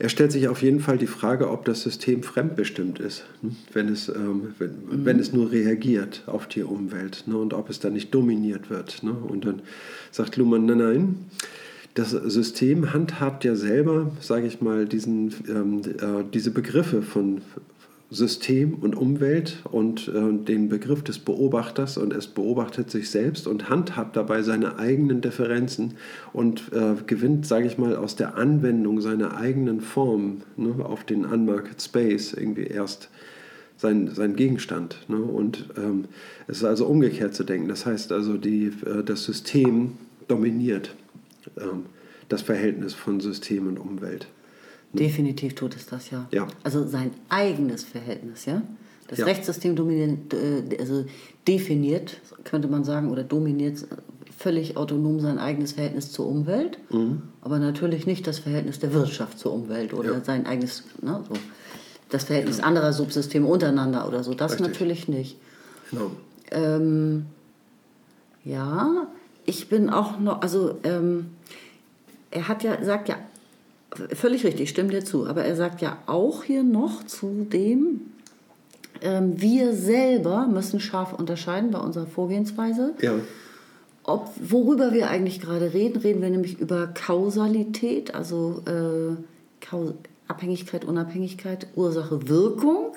Er stellt sich auf jeden Fall die Frage, ob das System fremdbestimmt ist, hm? wenn es, ähm, wenn, mhm. wenn, es nur reagiert auf die Umwelt ne? und ob es dann nicht dominiert wird. Ne? Und dann sagt Luhmann, nein, nein, das System handhabt ja selber, sage ich mal, diesen, ähm, äh, diese Begriffe von System und Umwelt und äh, den Begriff des Beobachters und es beobachtet sich selbst und handhabt dabei seine eigenen Differenzen und äh, gewinnt, sage ich mal, aus der Anwendung seiner eigenen Form ne, auf den Unmarket Space irgendwie erst sein, sein Gegenstand. Ne? Und ähm, es ist also umgekehrt zu denken. Das heißt also, die, äh, das System dominiert ähm, das Verhältnis von System und Umwelt. Definitiv tut es das, ja. ja. Also sein eigenes Verhältnis, ja. Das ja. Rechtssystem dominiert, äh, also definiert, könnte man sagen, oder dominiert völlig autonom sein eigenes Verhältnis zur Umwelt, mhm. aber natürlich nicht das Verhältnis der Wirtschaft zur Umwelt oder ja. sein eigenes, ne, so. das Verhältnis anderer Subsysteme untereinander oder so. Das Richtig. natürlich nicht. Genau. Ähm, ja, ich bin auch noch, also ähm, er hat ja, sagt ja Völlig richtig, stimmt dir zu. Aber er sagt ja auch hier noch zu dem, ähm, wir selber müssen scharf unterscheiden bei unserer Vorgehensweise. Ja. Ob, worüber wir eigentlich gerade reden, reden wir nämlich über Kausalität, also äh, Kaus Abhängigkeit, Unabhängigkeit, Ursache, Wirkung,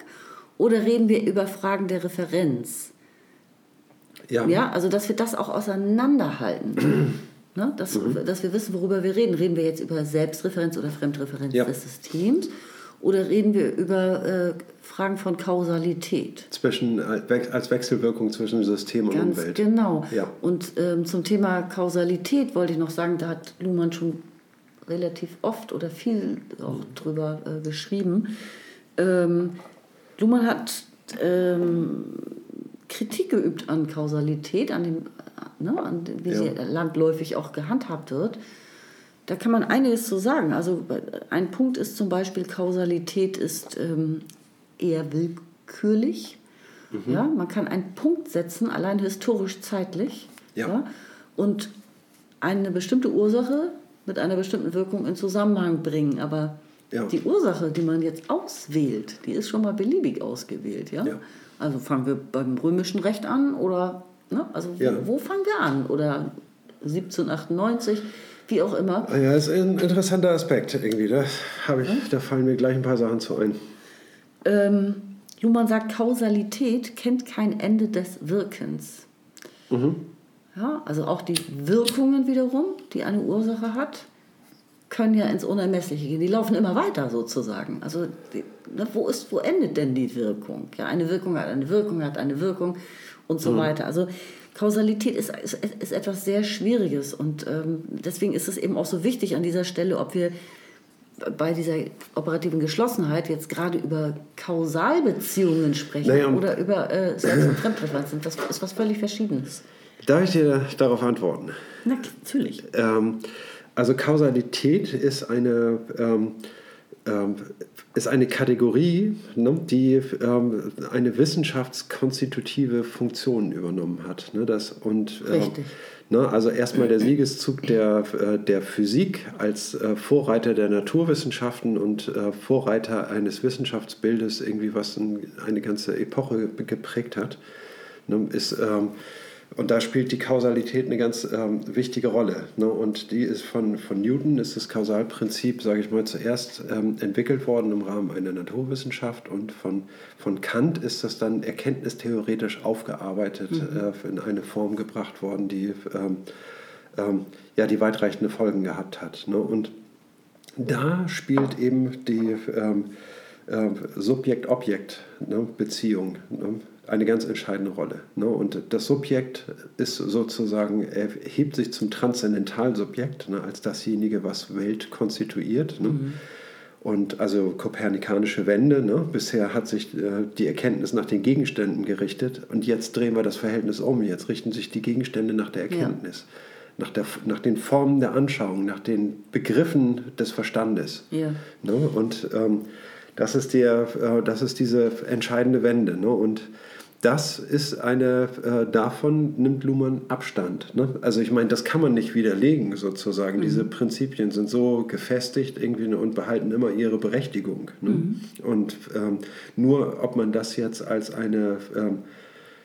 oder reden wir über Fragen der Referenz? Ja. ja also dass wir das auch auseinanderhalten. [CLEARS THROAT] Ne? Dass, mhm. dass wir wissen, worüber wir reden. Reden wir jetzt über Selbstreferenz oder Fremdreferenz ja. des Systems? Oder reden wir über äh, Fragen von Kausalität? Zwischen, äh, als Wechselwirkung zwischen System und Ganz Umwelt. Genau. Ja. Und ähm, zum Thema Kausalität wollte ich noch sagen, da hat Luhmann schon relativ oft oder viel auch mhm. drüber äh, geschrieben. Ähm, Luhmann hat ähm, Kritik geübt an Kausalität, an dem ne, an, wie ja. sie landläufig auch gehandhabt wird, da kann man einiges zu sagen. Also ein Punkt ist zum Beispiel, Kausalität ist ähm, eher willkürlich. Mhm. Ja, man kann einen Punkt setzen, allein historisch zeitlich. Ja. ja. Und eine bestimmte Ursache mit einer bestimmten Wirkung in Zusammenhang bringen. Aber Ja. Die Ursache, die man jetzt auswählt, die ist schon mal beliebig ausgewählt. Ja? ja. Also fangen wir beim römischen Recht an oder ne? also ja. wo, wo fangen wir an? Oder 1798, wie auch immer. Ja, das ist ein interessanter Aspekt irgendwie. Da, ich, ja? da fallen mir gleich ein paar Sachen zu ein. Ähm, Luhmann sagt, Kausalität kennt kein Ende des Wirkens. Mhm. Ja, also auch die Wirkungen wiederum, die eine Ursache hat, können ja ins Unermessliche gehen. Die laufen immer weiter sozusagen. Also die, ne, wo, ist, wo endet denn die Wirkung? Ja, eine Wirkung hat eine Wirkung, hat eine Wirkung und so mhm. weiter. Also Kausalität ist, ist, ist, etwas sehr Schwieriges und ähm, deswegen ist es eben auch so wichtig an dieser Stelle, ob wir bei dieser operativen Geschlossenheit jetzt gerade über Kausalbeziehungen sprechen naja, oder über äh, Selbst- und Fremdreferenzen. Das ist was völlig Verschiedenes. Darf ich dir darauf antworten? Na, natürlich. Ähm, also Kausalität ist eine, ähm, ähm, ist eine Kategorie, ne, die ähm, eine wissenschaftskonstitutive Funktion übernommen hat. Ne, das, und, ähm, Richtig. Ne, also erstmal der Siegeszug der, äh, der Physik als äh, Vorreiter der Naturwissenschaften und äh, Vorreiter eines Wissenschaftsbildes, irgendwie was eine ganze Epoche geprägt hat, ne, ist ähm, und da spielt die Kausalität eine ganz ähm, wichtige Rolle. Ne? Und die ist von, von Newton, ist das Kausalprinzip, sage ich mal, zuerst ähm, entwickelt worden im Rahmen einer Naturwissenschaft und von, von Kant ist das dann erkenntnistheoretisch aufgearbeitet, mhm. äh, in eine Form gebracht worden, die, ähm, ähm ja, die weitreichende Folgen gehabt hat. Ne? Und da spielt eben die ähm, äh, Subjekt-Objekt-Beziehung. Ne? Eine ganz entscheidende Rolle. Ne? Und das Subjekt ist sozusagen, erhebt sich zum Transzendentalsubjekt, ne? als dasjenige, was Welt konstituiert. Ne? Mhm. Und also kopernikanische Wende. Ne? Bisher hat sich äh, die Erkenntnis nach den Gegenständen gerichtet und jetzt drehen wir das Verhältnis um. Jetzt richten sich die Gegenstände nach der Erkenntnis. Ja. Nach, der, nach den Formen der Anschauung, nach den Begriffen des Verstandes. Ja. Ne? Und ähm, das, ist der, äh, das ist diese entscheidende Wende. Ne? Und das ist eine, äh, davon nimmt Luhmann Abstand. Ne? Also ich meine, das kann man nicht widerlegen sozusagen. Mhm. Diese Prinzipien sind so gefestigt irgendwie ne, und behalten immer ihre Berechtigung. Ne? Mhm. Und ähm, nur ob man das jetzt als eine ähm,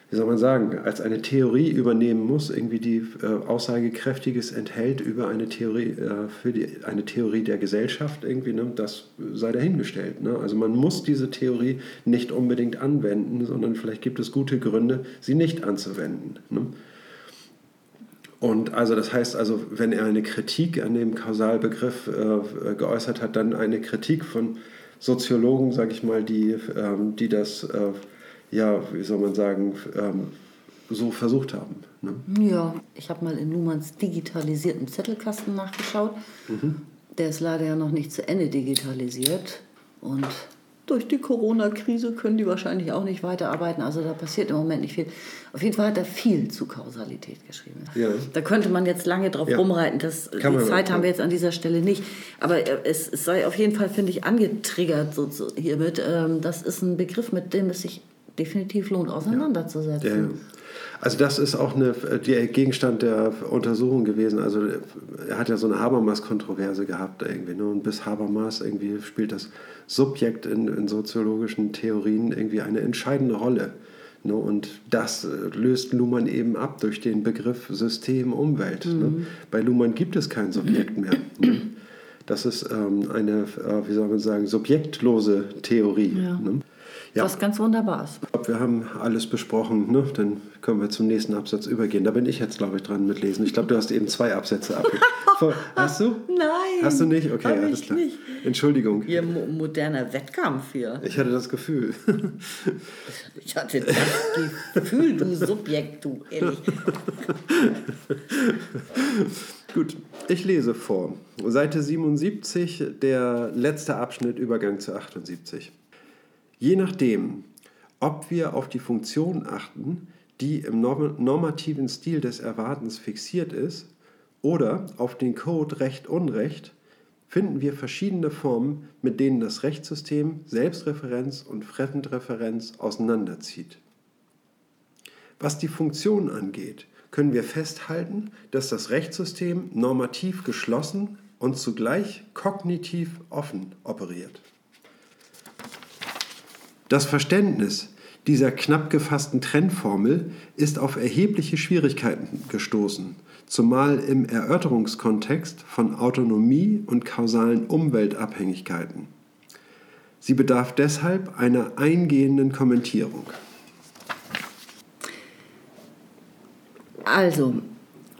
wie soll man sagen, als eine Theorie übernehmen muss, irgendwie die äh, Aussagekräftiges enthält über eine Theorie, äh, für die, eine Theorie der Gesellschaft, irgendwie, ne, das sei dahingestellt. Ne? Also man muss diese Theorie nicht unbedingt anwenden, sondern vielleicht gibt es gute Gründe, sie nicht anzuwenden. Ne? Und also das heißt also, wenn er eine Kritik an dem Kausalbegriff äh, geäußert hat, dann eine Kritik von Soziologen, sage ich mal, die, ähm, die das äh, ja, wie soll man sagen, ähm, so versucht haben. Ne? Ja, ich habe mal in Luhmanns digitalisierten Zettelkasten nachgeschaut. Mhm. Der ist leider ja noch nicht zu Ende digitalisiert. Und durch die Corona-Krise können die wahrscheinlich auch nicht weiterarbeiten. Also da passiert im Moment nicht viel. Auf jeden Fall hat er viel zu Kausalität geschrieben. Ja. Da könnte man jetzt lange drauf ja. rumreiten. Das, die Zeit haben wir jetzt an dieser Stelle nicht. Aber es, es sei auf jeden Fall, finde ich, angetriggert so, so hiermit. Ähm, das ist ein Begriff, mit dem es sich definitiv lohnt, auseinanderzusetzen. Ja. Also das ist auch eine, der Gegenstand der Untersuchung gewesen. Also er hat ja so eine Habermas-Kontroverse gehabt irgendwie. Ne? Und bis Habermas irgendwie spielt das Subjekt in, in soziologischen Theorien irgendwie eine entscheidende Rolle. Ne? Und das löst Luhmann eben ab durch den Begriff System Umwelt. Ne? Mhm. Ne? Bei Luhmann gibt es kein Subjekt mehr. Ne? Das ist ähm, eine, äh, wie soll man sagen, subjektlose Theorie. Ja. Ja. Was ganz wunderbar ist. Wir haben alles besprochen, ne? dann können wir zum nächsten Absatz übergehen. Da bin ich jetzt, glaube ich, dran mit Lesen. Ich glaube, du hast eben zwei Absätze abgegeben. [LAUGHS] hast du? Nein. Hast du nicht? Okay, alles klar. Nicht. Entschuldigung. Ihr mo moderner Wettkampf hier. Ich hatte das Gefühl. [LAUGHS] ich hatte das Gefühl, du Subjekt, du, [LAUGHS] ehrlich. Gut, ich lese vor. Seite 77, der letzte Abschnitt, Übergang zu 78. Je nachdem, ob wir auf die Funktion achten, die im normativen Stil des Erwartens fixiert ist, oder auf den Code Recht-Unrecht, finden wir verschiedene Formen, mit denen das Rechtssystem Selbstreferenz und Fremdreferenz auseinanderzieht. Was die Funktion angeht, können wir festhalten, dass das Rechtssystem normativ geschlossen, und zugleich kognitiv offen operiert. Das Verständnis dieser knapp gefassten Trennformel ist auf erhebliche Schwierigkeiten gestoßen, zumal im Erörterungskontext von Autonomie und kausalen Umweltabhängigkeiten. Sie bedarf deshalb einer eingehenden Kommentierung. Also,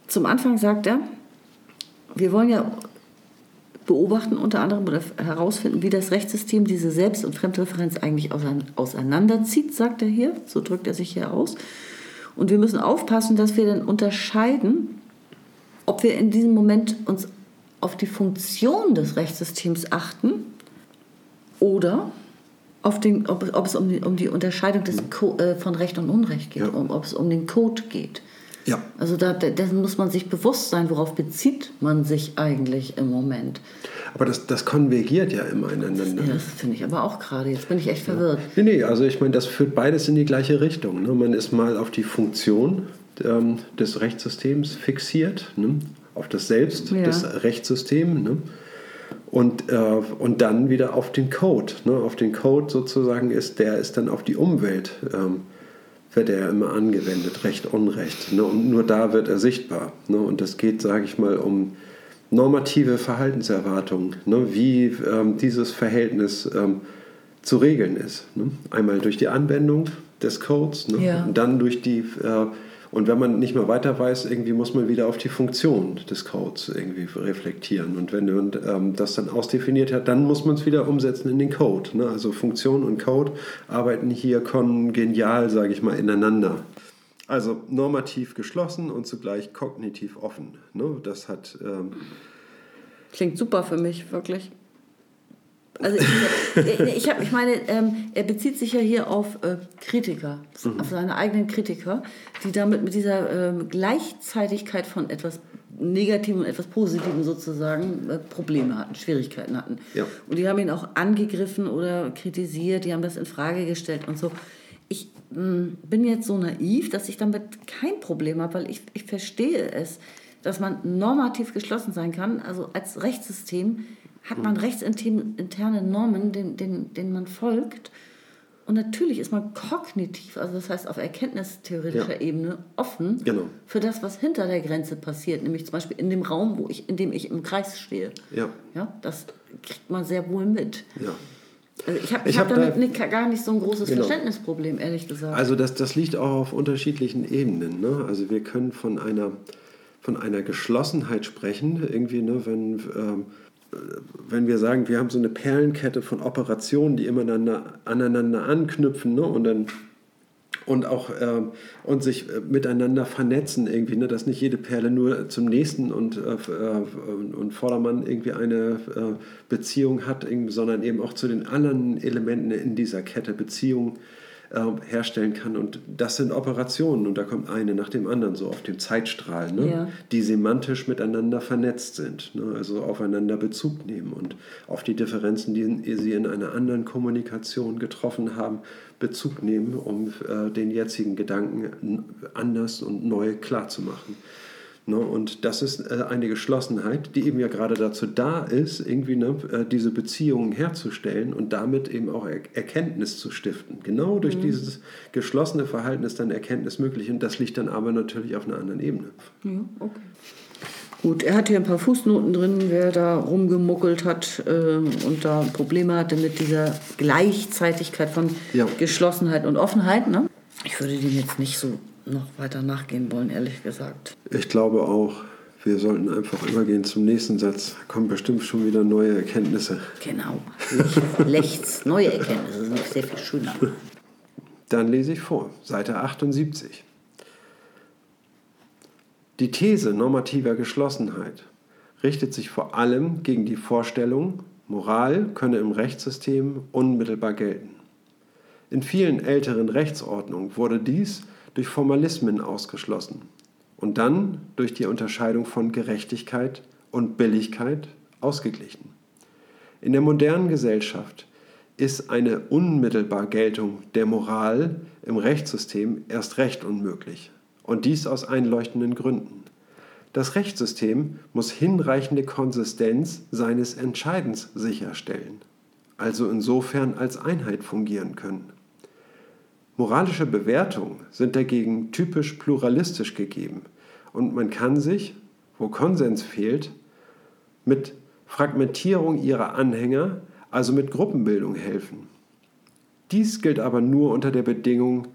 zum Anfang sagt er, wir wollen ja beobachten unter anderem oder herausfinden, wie das Rechtssystem diese Selbst- und Fremdreferenz eigentlich auseinanderzieht, sagt er hier. So drückt er sich hier aus. Und wir müssen aufpassen, dass wir dann unterscheiden, ob wir in diesem Moment uns auf die Funktion des Rechtssystems achten oder auf den, ob, ob es um die, um die Unterscheidung des Co äh, von Recht und Unrecht geht, ja. um, ob es um den Code geht. Ja. Also da, dessen muss man sich bewusst sein, worauf bezieht man sich eigentlich im Moment. Aber das, das konvergiert ja immer ineinander. Ja, das finde ich aber auch gerade. Jetzt bin ich echt verwirrt. Nee, nee, also ich meine, das führt beides in die gleiche Richtung. Ne? Man ist mal auf die Funktion ähm, des Rechtssystems fixiert, ne? auf das Selbst ja. des Rechtssystems. Ne? Und, äh, und dann wieder auf den Code. Ne? Auf den Code sozusagen ist, der ist dann auf die Umwelt ähm, wird er ja immer angewendet, Recht, Unrecht. Ne? Und nur da wird er sichtbar. Ne? Und es geht, sage ich mal, um normative Verhaltenserwartungen, ne? wie ähm, dieses Verhältnis ähm, zu regeln ist. Ne? Einmal durch die Anwendung des Codes ne? ja. und dann durch die äh, und wenn man nicht mehr weiter weiß, irgendwie muss man wieder auf die Funktion des Codes irgendwie reflektieren. Und wenn man ähm, das dann ausdefiniert hat, dann muss man es wieder umsetzen in den Code. Ne? Also Funktion und Code arbeiten hier kongenial, sage ich mal, ineinander. Also normativ geschlossen und zugleich kognitiv offen. Ne? Das hat. Ähm Klingt super für mich, wirklich. Also ich, ich, hab, ich meine, ähm, er bezieht sich ja hier auf äh, Kritiker, mhm. auf seine eigenen Kritiker, die damit mit dieser ähm, Gleichzeitigkeit von etwas Negativem und etwas Positivem sozusagen äh, Probleme hatten, Schwierigkeiten hatten. Ja. Und die haben ihn auch angegriffen oder kritisiert, die haben das in Frage gestellt und so. Ich mh, mm, bin jetzt so naiv, dass ich damit kein Problem habe, weil ich, ich verstehe es, dass man normativ geschlossen sein kann, also als Rechtssystem hat man rechtsinterne Normen, denen, denen, denen man folgt. Und natürlich ist man kognitiv, also das heißt auf erkenntnistheoretischer ja. Ebene, offen genau. für das, was hinter der Grenze passiert, nämlich zum Beispiel in dem Raum, wo ich, in dem ich im Kreis stehe. Ja. Ja, das kriegt man sehr wohl mit. Ja. Also ich habe hab damit da, nicht, gar nicht so ein großes genau. Verständnisproblem, ehrlich gesagt. Also das, das liegt auch auf unterschiedlichen Ebenen. Ne? Also wir können von einer, von einer Geschlossenheit sprechen, irgendwie, ne, wenn... Ähm, wenn wir sagen, wir haben so eine Perlenkette von Operationen, die immer aneinander anknüpfen ne, und dann und auch äh, und sich äh, miteinander vernetzen irgendwie, ne, dass nicht jede Perle nur zum nächsten und, äh, äh und Vordermann irgendwie eine äh, Beziehung hat, sondern eben auch zu den anderen Elementen in dieser Kette Beziehung äh, herstellen kann. Und das sind Operationen und da kommt eine nach dem anderen so auf dem Zeitstrahl, ne? Ja. die semantisch miteinander vernetzt sind, ne? also aufeinander Bezug nehmen und auf die Differenzen, die sie in einer anderen Kommunikation getroffen haben, Bezug nehmen, um äh, den jetzigen Gedanken anders und neu klarzumachen. Ne? Und das ist äh, eine Geschlossenheit, die eben ja gerade dazu da ist, irgendwie ne, äh, diese Beziehungen herzustellen und damit eben auch er Erkenntnis zu stiften. Genau durch mhm. dieses geschlossene Verhalten ist dann Erkenntnis möglich und das liegt dann aber natürlich auf einer anderen Ebene. Ja, okay. Gut, er hat hier ein paar Fußnoten drin, wer da rumgemuckelt hat äh, und da Probleme hatte mit dieser Gleichzeitigkeit von ja. Geschlossenheit und Offenheit. Ne? Ich würde dem jetzt nicht so noch weiter nachgehen wollen, ehrlich gesagt. Ich glaube auch. Wir sollten einfach übergehen zum nächsten Satz. Da kommen bestimmt schon wieder neue Erkenntnisse. Genau. Lechts, neue Erkenntnisse sind sehr viel schöner. Dann lese ich vor, Seite 78. Die These normativer Geschlossenheit richtet sich vor allem gegen die Vorstellung, Moral könne im Rechtssystem unmittelbar gelten. In vielen älteren Rechtsordnungen wurde dies durch Formalismen ausgeschlossen und dann durch die Unterscheidung von Gerechtigkeit und Billigkeit ausgeglichen. In der modernen Gesellschaft ist eine unmittelbar Geltung der Moral im Rechtssystem erst recht unmöglich. Und dies aus einleuchtenden Gründen. Das Rechtssystem muss hinreichende Konsistenz seines Entscheidens sicherstellen, also insofern als Einheit fungieren können. Moralische Bewertungen sind dagegen typisch pluralistisch gegeben und man kann sich, wo Konsens fehlt, mit Fragmentierung ihrer Anhänger, also mit Gruppenbildung helfen. Dies gilt aber nur unter der Bedingung,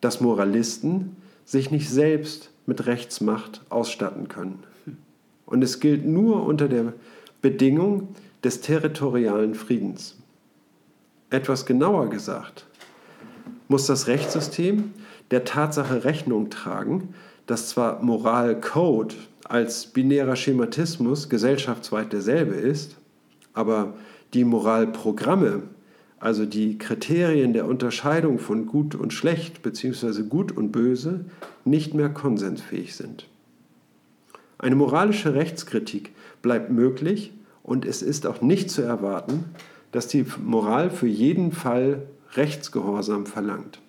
dass Moralisten sich nicht selbst mit Rechtsmacht ausstatten können. Und es gilt nur unter der Bedingung des territorialen Friedens. Etwas genauer gesagt, muss das Rechtssystem der Tatsache Rechnung tragen, dass zwar Moralcode als binärer Schematismus gesellschaftsweit derselbe ist, aber die Moralprogramme, also die Kriterien der Unterscheidung von gut und schlecht bzw. gut und böse, nicht mehr konsensfähig sind. Eine moralische Rechtskritik bleibt möglich und es ist auch nicht zu erwarten, dass die Moral für jeden Fall Rechtsgehorsam verlangt.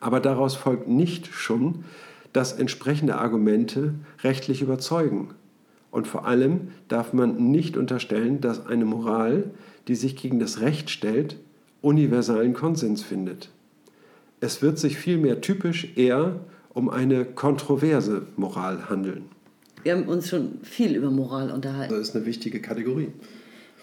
Aber daraus folgt nicht schon, dass entsprechende Argumente rechtlich überzeugen. Und vor allem darf man nicht unterstellen, dass eine Moral, die sich gegen das Recht stellt, universalen Konsens findet. Es wird sich vielmehr typisch eher um eine kontroverse Moral handeln. Wir haben uns schon viel über Moral unterhalten. Das ist eine wichtige Kategorie.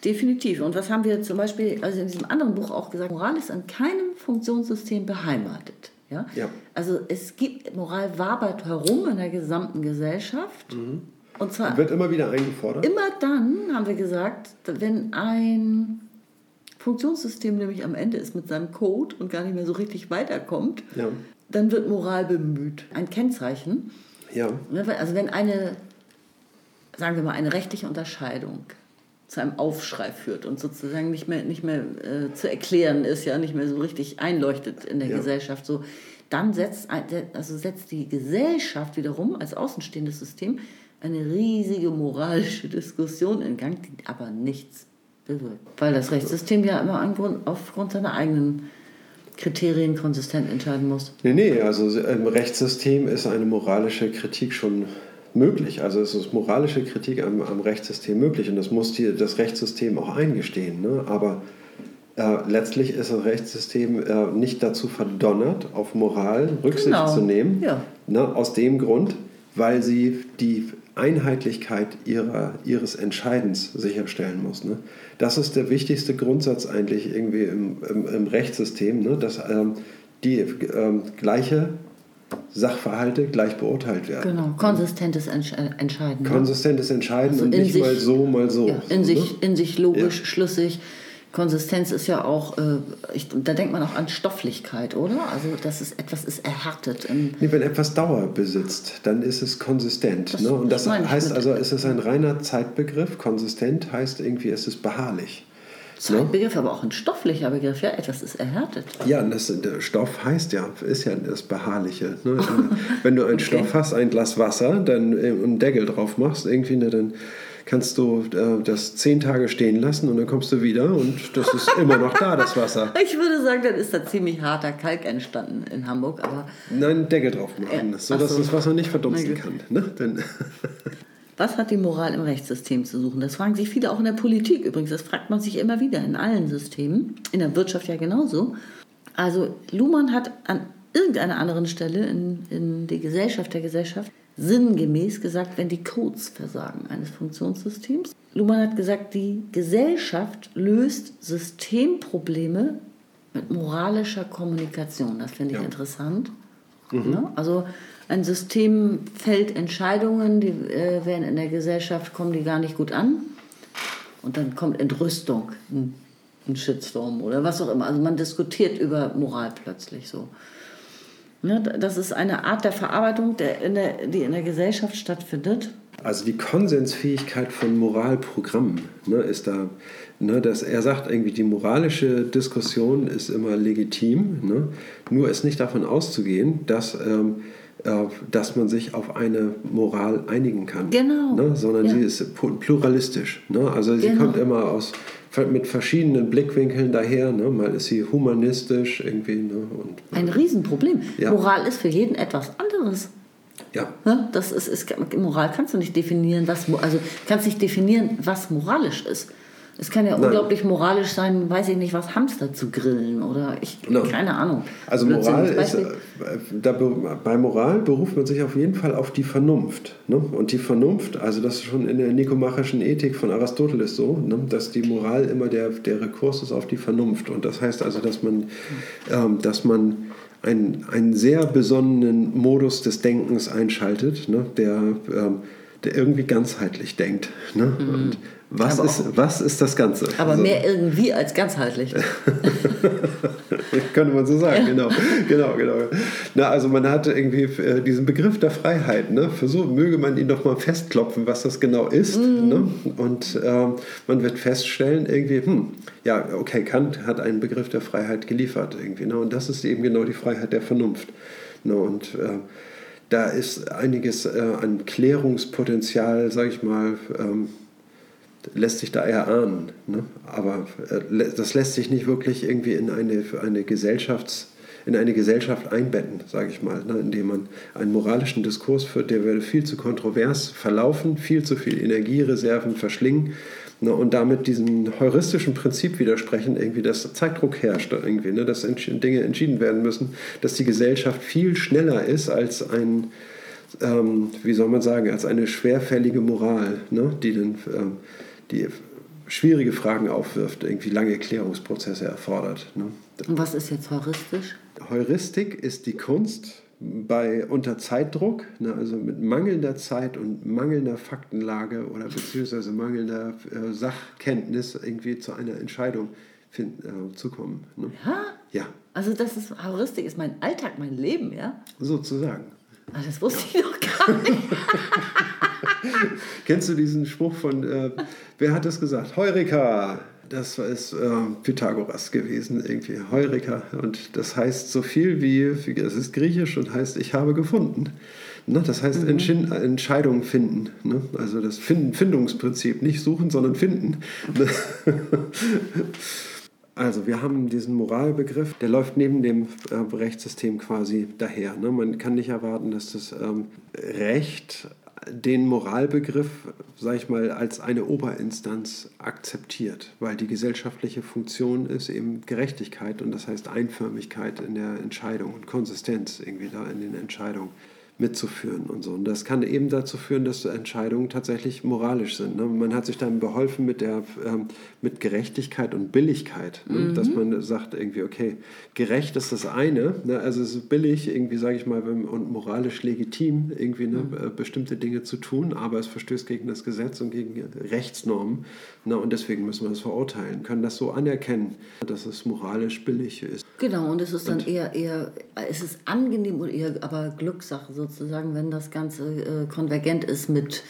Definitiv. Und was haben wir zum Beispiel, also in diesem anderen Buch auch gesagt, Moral ist an keinem Funktionssystem beheimatet. Ja? ja. Also es gibt, Moral wabert herum in der gesamten Gesellschaft. Mhm. Und zwar wird immer wieder eingefordert. Immer dann, haben wir gesagt, wenn ein Funktionssystem nämlich am Ende ist mit seinem Code und gar nicht mehr so richtig weiterkommt, ja. dann wird Moral bemüht. Ein Kennzeichen. Ja. Also wenn eine, sagen wir mal, eine rechtliche Unterscheidung zu einem Aufschrei führt und sozusagen nicht mehr, nicht mehr äh, zu erklären ist, ja, nicht mehr so richtig einleuchtet in der ja. Gesellschaft, so, dann setzt, also setzt die Gesellschaft wiederum als außenstehendes System eine riesige moralische Diskussion in Gang, die aber nichts bewirkt. Weil das Rechtssystem ja immer aufgrund seiner eigenen Kriterien konsistent entscheiden muss. Nee, nee, also im Rechtssystem ist eine moralische Kritik schon möglich. Also es ist moralische Kritik am, am Rechtssystem möglich und das muss die, das Rechtssystem auch eingestehen. Ne? Aber äh, letztlich ist das Rechtssystem äh, nicht dazu verdonnert, auf Moral Rücksicht genau. zu nehmen. Ja. Ne? Aus dem Grund, weil sie die Einheitlichkeit ihrer, ihres Entscheidens sicherstellen muss. Ne? Das ist der wichtigste Grundsatz eigentlich irgendwie im, im, im Rechtssystem, ne? dass ähm, die ähm, gleiche Sachverhalte gleich beurteilt werden. Genau, konsistentes Entscheiden. Konsistentes Entscheiden also und nicht sich, mal so, mal so. Ja, in, sich, in sich logisch, ja. schlüssig. Konsistenz ist ja auch, äh, ich, da denkt man auch an Stofflichkeit, oder? Also, dass es etwas ist erhärtet. Nee, wenn etwas Dauer besitzt, dann ist es konsistent. Das, ne? Und das, das heißt also, es ist ein reiner Zeitbegriff. Konsistent heißt irgendwie, es ist beharrlich. Zeitbegriff, aber auch ein stofflicher Begriff. Ja, etwas ist erhärtet. Ja, das, der Stoff heißt ja, ist ja das Beharrliche. Ne? Wenn du einen [LAUGHS] okay. Stoff hast, ein Glas Wasser, dann äh, einen Deckel drauf machst, irgendwie, ne, dann kannst du äh, das zehn Tage stehen lassen und dann kommst du wieder und das ist [LAUGHS] immer noch da, das Wasser. Ich würde sagen, dann ist da ziemlich harter Kalk entstanden in Hamburg, aber... Nein, Deckel drauf machen, ja. sodass so. das Wasser nicht verdunsten kann. Ne? Denn [LAUGHS] Was hat die Moral im Rechtssystem zu suchen? Das fragen sich viele auch in der Politik übrigens. Das fragt man sich immer wieder in allen Systemen, in der Wirtschaft ja genauso. Also Luhmann hat an irgendeiner anderen Stelle in, in die Gesellschaft der Gesellschaft sinngemäß gesagt, wenn die Codes versagen eines Funktionssystems. Luhmann hat gesagt, die Gesellschaft löst Systemprobleme mit moralischer Kommunikation. Das finde ich ja. interessant. Mhm. Ja, also ein System fällt Entscheidungen, die äh, werden in der Gesellschaft, kommen die gar nicht gut an. Und dann kommt Entrüstung, ein, ein Shitstorm oder was auch immer. Also man diskutiert über Moral plötzlich so. Ja, das ist eine Art der Verarbeitung, der in der, die in der Gesellschaft stattfindet. Also die Konsensfähigkeit von Moralprogrammen ne, ist da, ne, dass er sagt irgendwie, die moralische Diskussion ist immer legitim, ne, nur ist nicht davon auszugehen, dass ähm, äh, dass man sich auf eine Moral einigen kann. Genau. Ne? Sondern ja. sie ist pluralistisch. Ne? Also sie genau. kommt immer aus, mit verschiedenen Blickwinkeln daher. Ne? Mal ist sie humanistisch irgendwie. Ne? Und, Ein Riesenproblem. Ja. Moral ist für jeden etwas anderes. Ja. Ne? Das ist, ist, Moral kannst du nicht definieren, was, also kannst nicht definieren, was moralisch ist. Es kann ja Nein. unglaublich moralisch sein, weiß ich nicht, was Hamster zu grillen oder ich, Nein. keine Ahnung. Also Moral ist, äh, da, bei Moral beruft man sich auf jeden Fall auf die Vernunft. Ne? Und die Vernunft, also das ist schon in der nikomachischen Ethik von Aristoteles so, ne? dass die Moral immer der, der Rekurs ist auf die Vernunft. Und das heißt also, dass man, ähm, dass man einen, einen sehr besonnenen Modus des Denkens einschaltet, ne? der, ähm, der irgendwie ganzheitlich denkt. Ne? Mhm. Und was, ist, was ist das Ganze? Aber also, mehr irgendwie als ganzheitlich. [LAUGHS] Könnte man so sagen, genau. genau, genau. Na, also man hat irgendwie äh, diesen Begriff der Freiheit. Ne? Versuch, möge man ihn doch mal festklopfen, was das genau ist. Mhm. Ne? Und äh, man wird feststellen, irgendwie, hm, ja, okay, Kant hat einen Begriff der Freiheit geliefert. Irgendwie, ne? Und das ist eben genau die Freiheit der Vernunft. Ne? Und äh, da ist einiges äh, an Klärungspotenzial, sage ich mal, ähm, lässt sich da eher ahnen. Ne? Aber äh, das lässt sich nicht wirklich irgendwie in eine, eine Gesellschafts- in eine Gesellschaft einbetten, sage ich mal, ne, indem man einen moralischen Diskurs führt, der würde viel zu kontrovers verlaufen, viel zu viel Energiereserven verschlingen ne, und damit diesem heuristischen Prinzip widersprechen, irgendwie, dass Zeitdruck herrscht, irgendwie, ne, dass Dinge entschieden werden müssen, dass die Gesellschaft viel schneller ist als ein, ähm, wie soll man sagen, als eine schwerfällige Moral, ne, die dann ähm, die schwierige Fragen aufwirft, irgendwie lange Klärungsprozesse erfordert. Ne? Und was ist jetzt heuristisch? Heuristik ist die Kunst, bei unter Zeitdruck, ne, also mit mangelnder Zeit und mangelnder Faktenlage oder beziehungsweise mangelnder äh, Sachkenntnis irgendwie zu einer Entscheidung find, äh, zu kommen. Ne? Ja? Ja. Also das ist Heuristik ist mein Alltag, mein Leben, ja? Sozusagen. Ah, das wusste ich doch gar nicht. [LAUGHS] Kennst du diesen Spruch von, äh, wer hat das gesagt? Heureka! Das ist äh, Pythagoras gewesen, irgendwie Heureka. Und das heißt so viel wie, es ist griechisch und heißt, ich habe gefunden. Ne? Das heißt, mhm. Entscheidungen finden. Ne? Also das Finden, Findungsprinzip. Nicht suchen, sondern finden. [LAUGHS] Also wir haben diesen Moralbegriff, der läuft neben dem äh, Rechtssystem quasi daher. Ne? Man kann nicht erwarten, dass das ähm, Recht den Moralbegriff, sage ich mal, als eine Oberinstanz akzeptiert, weil die gesellschaftliche Funktion ist eben Gerechtigkeit und das heißt Einförmigkeit in der Entscheidung und Konsistenz irgendwie da in den Entscheidungen mitzuführen und so. Und das kann eben dazu führen, dass Entscheidungen tatsächlich moralisch sind. Ne? Man hat sich dann beholfen mit, der, ähm, mit Gerechtigkeit und Billigkeit, ne? mhm. dass man sagt irgendwie, okay, gerecht ist das eine, ne? also es ist billig irgendwie, sage ich mal, und moralisch legitim irgendwie ne? mhm. Äh, bestimmte Dinge zu tun, aber es verstößt gegen das Gesetz und gegen Rechtsnormen ne? und deswegen müssen wir es verurteilen, können das so anerkennen, dass es moralisch billig ist. Genau, und es ist dann und, eher, eher, es ist angenehm und eher aber Glückssache so sozusagen, wenn das Ganze äh, konvergent ist mit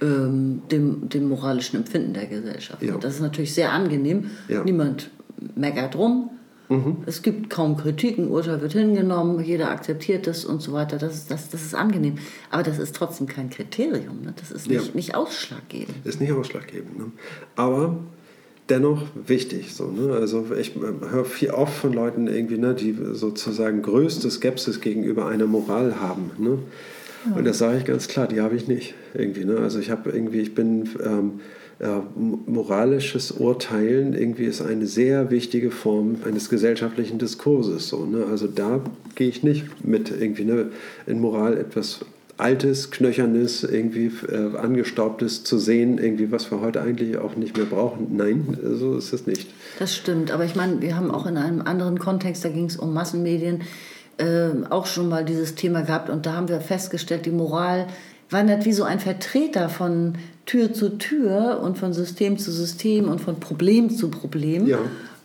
ähm, dem, dem moralischen Empfinden der Gesellschaft. Ja. Das ist natürlich sehr angenehm. Ja. Niemand meckert rum. Mhm. Es gibt kaum Kritik, ein Urteil wird hingenommen, jeder akzeptiert es und so weiter. Das ist, das, das ist angenehm. Aber das ist trotzdem kein Kriterium. Ne? Das ist nicht, ja. nicht ausschlaggebend. Ist nicht ausschlaggebend. Ne? Aber dennoch wichtig. So, ne? Also ich höre viel oft von Leuten irgendwie, ne, die sozusagen größte Skepsis gegenüber einer Moral haben. Ne? Ja. Und das sage ich ganz klar, die habe ich nicht. Irgendwie, ne? Also ich habe irgendwie, ich bin ähm, äh, moralisches Urteilen irgendwie ist eine sehr wichtige Form eines gesellschaftlichen Diskurses. So, ne? Also da gehe ich nicht mit irgendwie ne, in Moral etwas altes, knöchernes, irgendwie äh, angestaubtes zu sehen, irgendwie was wir heute eigentlich auch nicht mehr brauchen. Nein, so ist es nicht. Das stimmt, aber ich meine, wir haben auch in einem anderen Kontext, da ging es um Massenmedien, äh, auch schon mal dieses Thema gehabt und da haben wir festgestellt, die Moral wandert wie so ein Vertreter von Tür zu Tür und von System zu System und von Problem zu Problem. Ja.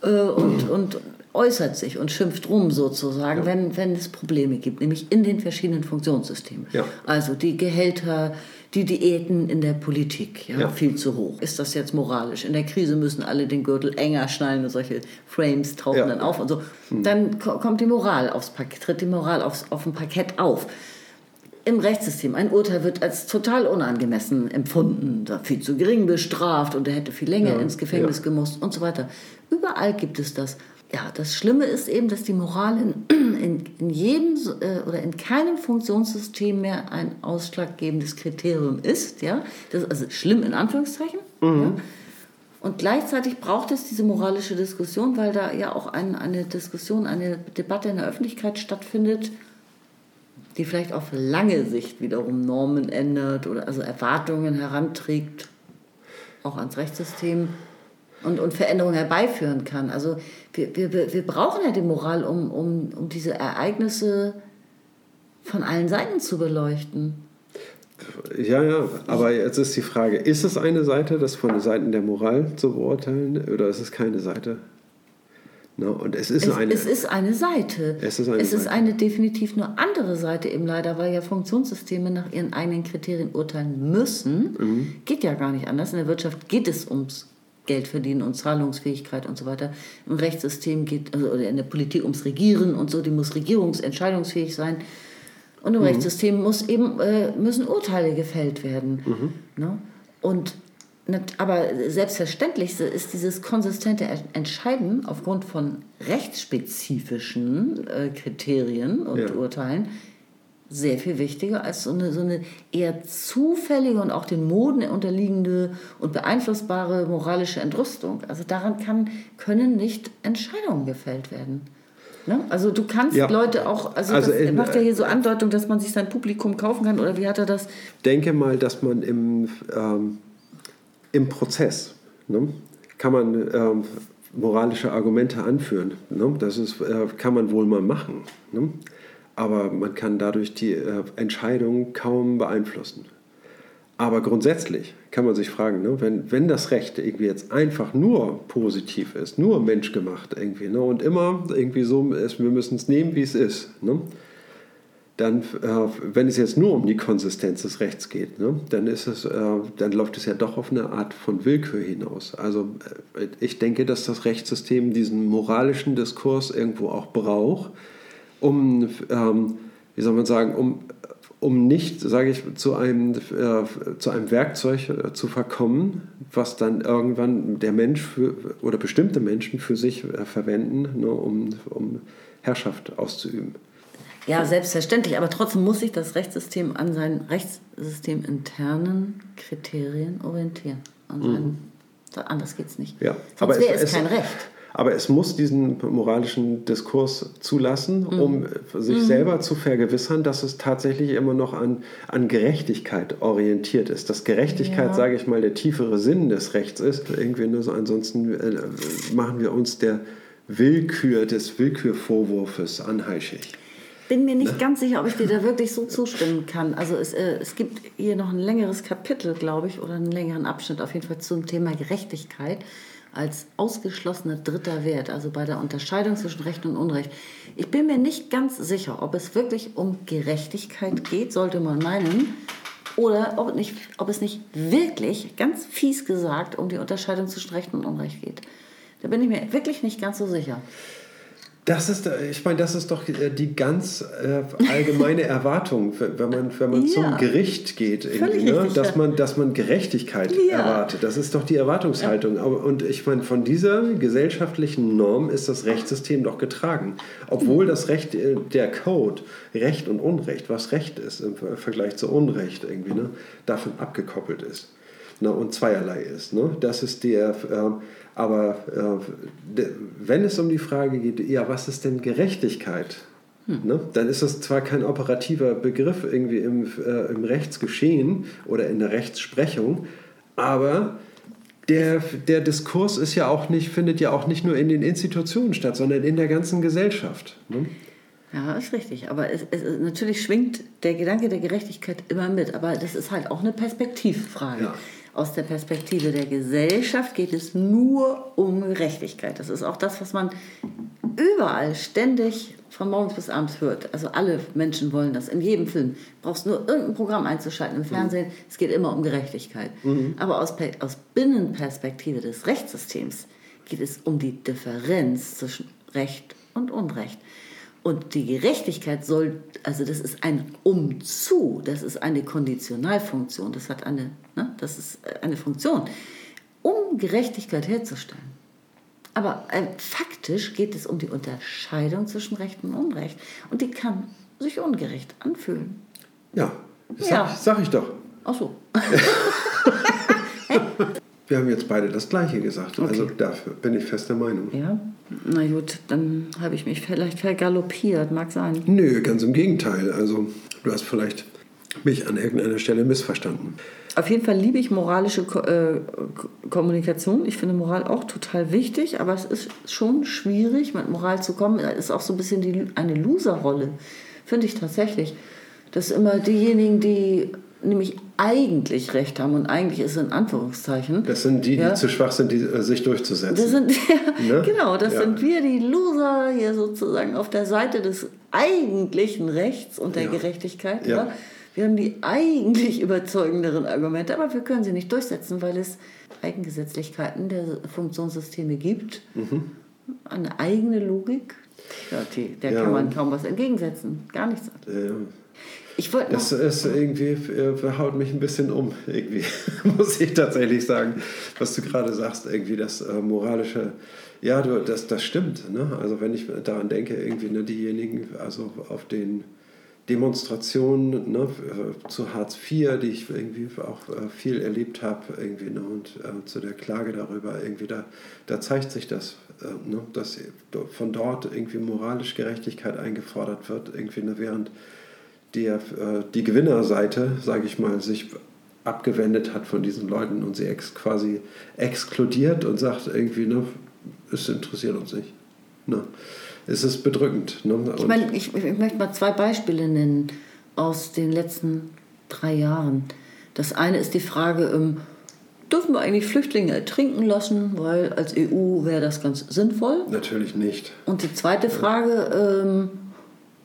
Äh, und, und äußert sich und schimpft rum sozusagen, ja. wenn, wenn es Probleme gibt, nämlich in den verschiedenen Funktionssystemen. Ja. Also die Gehälter, die Diäten in der Politik, ja, ja, viel zu hoch. Ist das jetzt moralisch? In der Krise müssen alle den Gürtel enger schnallen und solche Frames tauchen ja. dann auf und so. Hm. Dann kommt die Moral aufs Parkett, tritt die Moral aufs, auf dem Parkett auf. Im Rechtssystem, ein Urteil wird als total unangemessen empfunden, viel zu gering bestraft und er hätte viel länger ins Gefängnis gemusst und so weiter. Überall gibt es das. Ja, das Schlimme ist eben, dass die Moral in, [CLEARS THROAT] in, in jedem äh, oder in keinem Funktionssystem mehr ein ausschlaggebendes Kriterium ist. Ja? Das ist also schlimm in Anführungszeichen. Mhm. Ja? Und gleichzeitig braucht es diese moralische Diskussion, weil da ja auch ein, eine Diskussion, eine Debatte in der Öffentlichkeit stattfindet, die vielleicht auf lange Sicht wiederum Normen ändert oder also Erwartungen heranträgt, auch ans Rechtssystem und, und Veränderungen herbeiführen kann. Also wir, wir, wir brauchen ja die Moral, um, um, um diese Ereignisse von allen Seiten zu beleuchten. Ja, ja, aber jetzt ist die Frage, ist es eine Seite, das von den Seiten der Moral zu beurteilen, oder ist es keine Seite? No, und es ist, es, eine, es ist eine Seite. Es ist eine, es Seite. ist eine definitiv nur andere Seite eben leider, weil ja Funktionssysteme nach ihren eigenen Kriterien urteilen müssen. Mhm. Geht ja gar nicht anders. In der Wirtschaft geht es ums Geld verdienen und Zahlungsfähigkeit und so weiter. Im Rechtssystem geht, also oder in der Politik ums Regieren und so, die muss regierungsentscheidungsfähig sein. Und im mhm. Rechtssystem muss eben, äh, müssen Urteile gefällt werden. Mhm. Ne? Und aber selbstverständlich ist dieses konsistente Entscheiden aufgrund von rechtsspezifischen äh, Kriterien und ja. Urteilen sehr viel wichtiger als so eine, so eine eher zufällige und auch den Moden unterliegende und beeinflussbare moralische Entrüstung. Also daran kann, können nicht Entscheidungen gefällt werden. Ne? Also du kannst ja. Leute auch, also, also das in, macht ja hier so Andeutung, dass man sich sein Publikum kaufen kann oder wie hat er das? Denke mal, dass man im, ähm, im Prozess ne, kann man ähm, moralische Argumente anführen. Ne? Das ist, äh, kann man wohl mal machen. Ne? Aber man kann dadurch die äh, Entscheidung kaum beeinflussen. Aber grundsätzlich kann man sich fragen, ne, wenn, wenn das Recht irgendwie jetzt einfach nur positiv ist, nur menschgemacht irgendwie ne, und immer irgendwie so ist, wir müssen es nehmen, wie es ist, ne, dann, äh, wenn es jetzt nur um die Konsistenz des Rechts geht, ne, dann, ist es, äh, dann läuft es ja doch auf eine Art von Willkür hinaus. Also äh, ich denke, dass das Rechtssystem diesen moralischen Diskurs irgendwo auch braucht, um, ähm, wie soll man sagen, um, um nicht, sage ich, zu einem, äh, zu einem Werkzeug äh, zu verkommen, was dann irgendwann der Mensch für, oder bestimmte Menschen für sich äh, verwenden, ne, um, um Herrschaft auszuüben. Ja, selbstverständlich, aber trotzdem muss sich das Rechtssystem an seinen rechtssysteminternen Kriterien orientieren. An seinen, mhm. Anders geht es nicht. Ja, Sonst wäre es, es kein Recht. Aber es muss diesen moralischen Diskurs zulassen, mhm. um sich mhm. selber zu vergewissern, dass es tatsächlich immer noch an, an Gerechtigkeit orientiert ist. Dass Gerechtigkeit, ja. sage ich mal, der tiefere Sinn des Rechts ist. Irgendwie nur so, ansonsten äh, machen wir uns der Willkür, des Willkürvorwurfs anheischig bin mir nicht ne? ganz sicher, ob ich dir da wirklich so zustimmen kann. Also es, äh, es gibt hier noch ein längeres Kapitel, glaube ich, oder einen längeren Abschnitt auf jeden Fall zum Thema Gerechtigkeit als ausgeschlossener dritter Wert, also bei der Unterscheidung zwischen Recht und Unrecht. Ich bin mir nicht ganz sicher, ob es wirklich um Gerechtigkeit geht, sollte man meinen, oder ob, nicht, ob es nicht wirklich, ganz fies gesagt, um die Unterscheidung zwischen Recht und Unrecht geht. Da bin ich mir wirklich nicht ganz so sicher. Das ist, ich meine, das ist doch äh, die ganz äh, allgemeine [LAUGHS] Erwartung, wenn man, wenn man ja. zum Gericht geht, ne? dass, man, dass man Gerechtigkeit ja. erwartet. Das ist doch die Erwartungshaltung. Ja. Und ich meine, von dieser gesellschaftlichen Norm ist das Rechtssystem doch getragen. Obwohl das Recht, äh, der Code, Recht und Unrecht, was Recht ist im Vergleich zu Unrecht irgendwie, ne, davon abgekoppelt ist ne, und zweierlei ist. Ne? Das ist der. Äh, aber äh, wenn es um die Frage geht, ja, was ist denn Gerechtigkeit? Hm. Ne? Dann ist das zwar kein operativer Begriff irgendwie im, äh, im Rechtsgeschehen oder in der Rechtsprechung, aber der, der Diskurs ist ja auch nicht, findet ja auch nicht nur in den Institutionen statt, sondern in der ganzen Gesellschaft. Ne? Ja, ist richtig. Aber es, es, natürlich schwingt der Gedanke der Gerechtigkeit immer mit. Aber das ist halt auch eine Perspektivfrage. Ja aus der Perspektive der Gesellschaft geht es nur um Gerechtigkeit. Das ist auch das, was man überall ständig von morgens bis abends hört. Also alle Menschen wollen das. In jedem Film brauchst du nur irgendein Programm einzuschalten im mhm. Fernsehen. Mhm. Es geht immer um Gerechtigkeit. Mhm. Aber aus, aus Binnenperspektive des Rechtssystems geht es um die Differenz zwischen Recht und Unrecht. Und die Gerechtigkeit soll, also das ist ein Umzu, das ist eine Konditionalfunktion, das hat eine, ne, das ist eine Funktion, um Gerechtigkeit herzustellen. Aber äh, faktisch geht es um die Unterscheidung zwischen Recht und Unrecht. Und die kann sich ungerecht anfühlen. Ja, das Ja. Sag, sag ich doch. Ach so. [LAUGHS] Wir haben jetzt beide das Gleiche gesagt. Also dafür bin ich fester Meinung. Ja, na gut, dann habe ich mich vielleicht vergaloppiert, mag sein. Nö, ganz im Gegenteil. Also du hast vielleicht mich an irgendeiner Stelle missverstanden. Auf jeden Fall liebe ich moralische Ko äh, Ko- Kommunikation. Ich finde Moral auch total wichtig, aber es ist schon schwierig, mit Moral zu kommen. Da ist auch so ein bisschen die, eine Loser-Rolle, finde ich tatsächlich. Dass immer diejenigen, die nämlich eigentlich Recht haben und eigentlich ist es in Anführungszeichen. Das sind die, die Ja. zu schwach sind, die, äh, sich durchzusetzen. Das sind, [LAUGHS] Ne? genau, das Ja. sind wir, die Loser hier sozusagen auf der Seite des eigentlichen Rechts und der Ja. Gerechtigkeit. Ja. Ja. Wir haben die eigentlich überzeugenderen Argumente, aber wir können sie nicht durchsetzen, weil es Eigengesetzlichkeiten der Funktionssysteme gibt. Eine eigene Logik, ja, die, der Ja. kann man kaum was entgegensetzen. Gar nichts. Äh, Ich wollte Das ist irgendwie, äh, haut mich ein bisschen um, irgendwie, [LAUGHS] muss ich tatsächlich sagen, was du gerade sagst, irgendwie das äh, moralische, ja, du, das, das stimmt. Ne? Also wenn ich daran denke, irgendwie ne, diejenigen, also auf den Demonstrationen ne, äh, zu Hartz IV, die ich irgendwie auch äh, viel erlebt habe, irgendwie, ne, und äh, zu der Klage darüber, irgendwie, da, da zeigt sich das, äh, ne, dass von dort irgendwie moralisch Gerechtigkeit eingefordert wird, irgendwie, ne, während die, äh, die Gewinnerseite, sage ich mal, sich abgewendet hat von diesen Leuten und sie ex quasi exkludiert und sagt irgendwie, ne, es interessiert uns nicht. Ne. Es ist bedrückend. Ne? Ich meine, ich, ich möchte mal zwei Beispiele nennen aus den letzten drei Jahren. Das eine ist die Frage, ähm, dürfen wir eigentlich Flüchtlinge ertrinken lassen, weil als EU wäre das ganz sinnvoll. Natürlich nicht. Und die zweite Frage, ähm,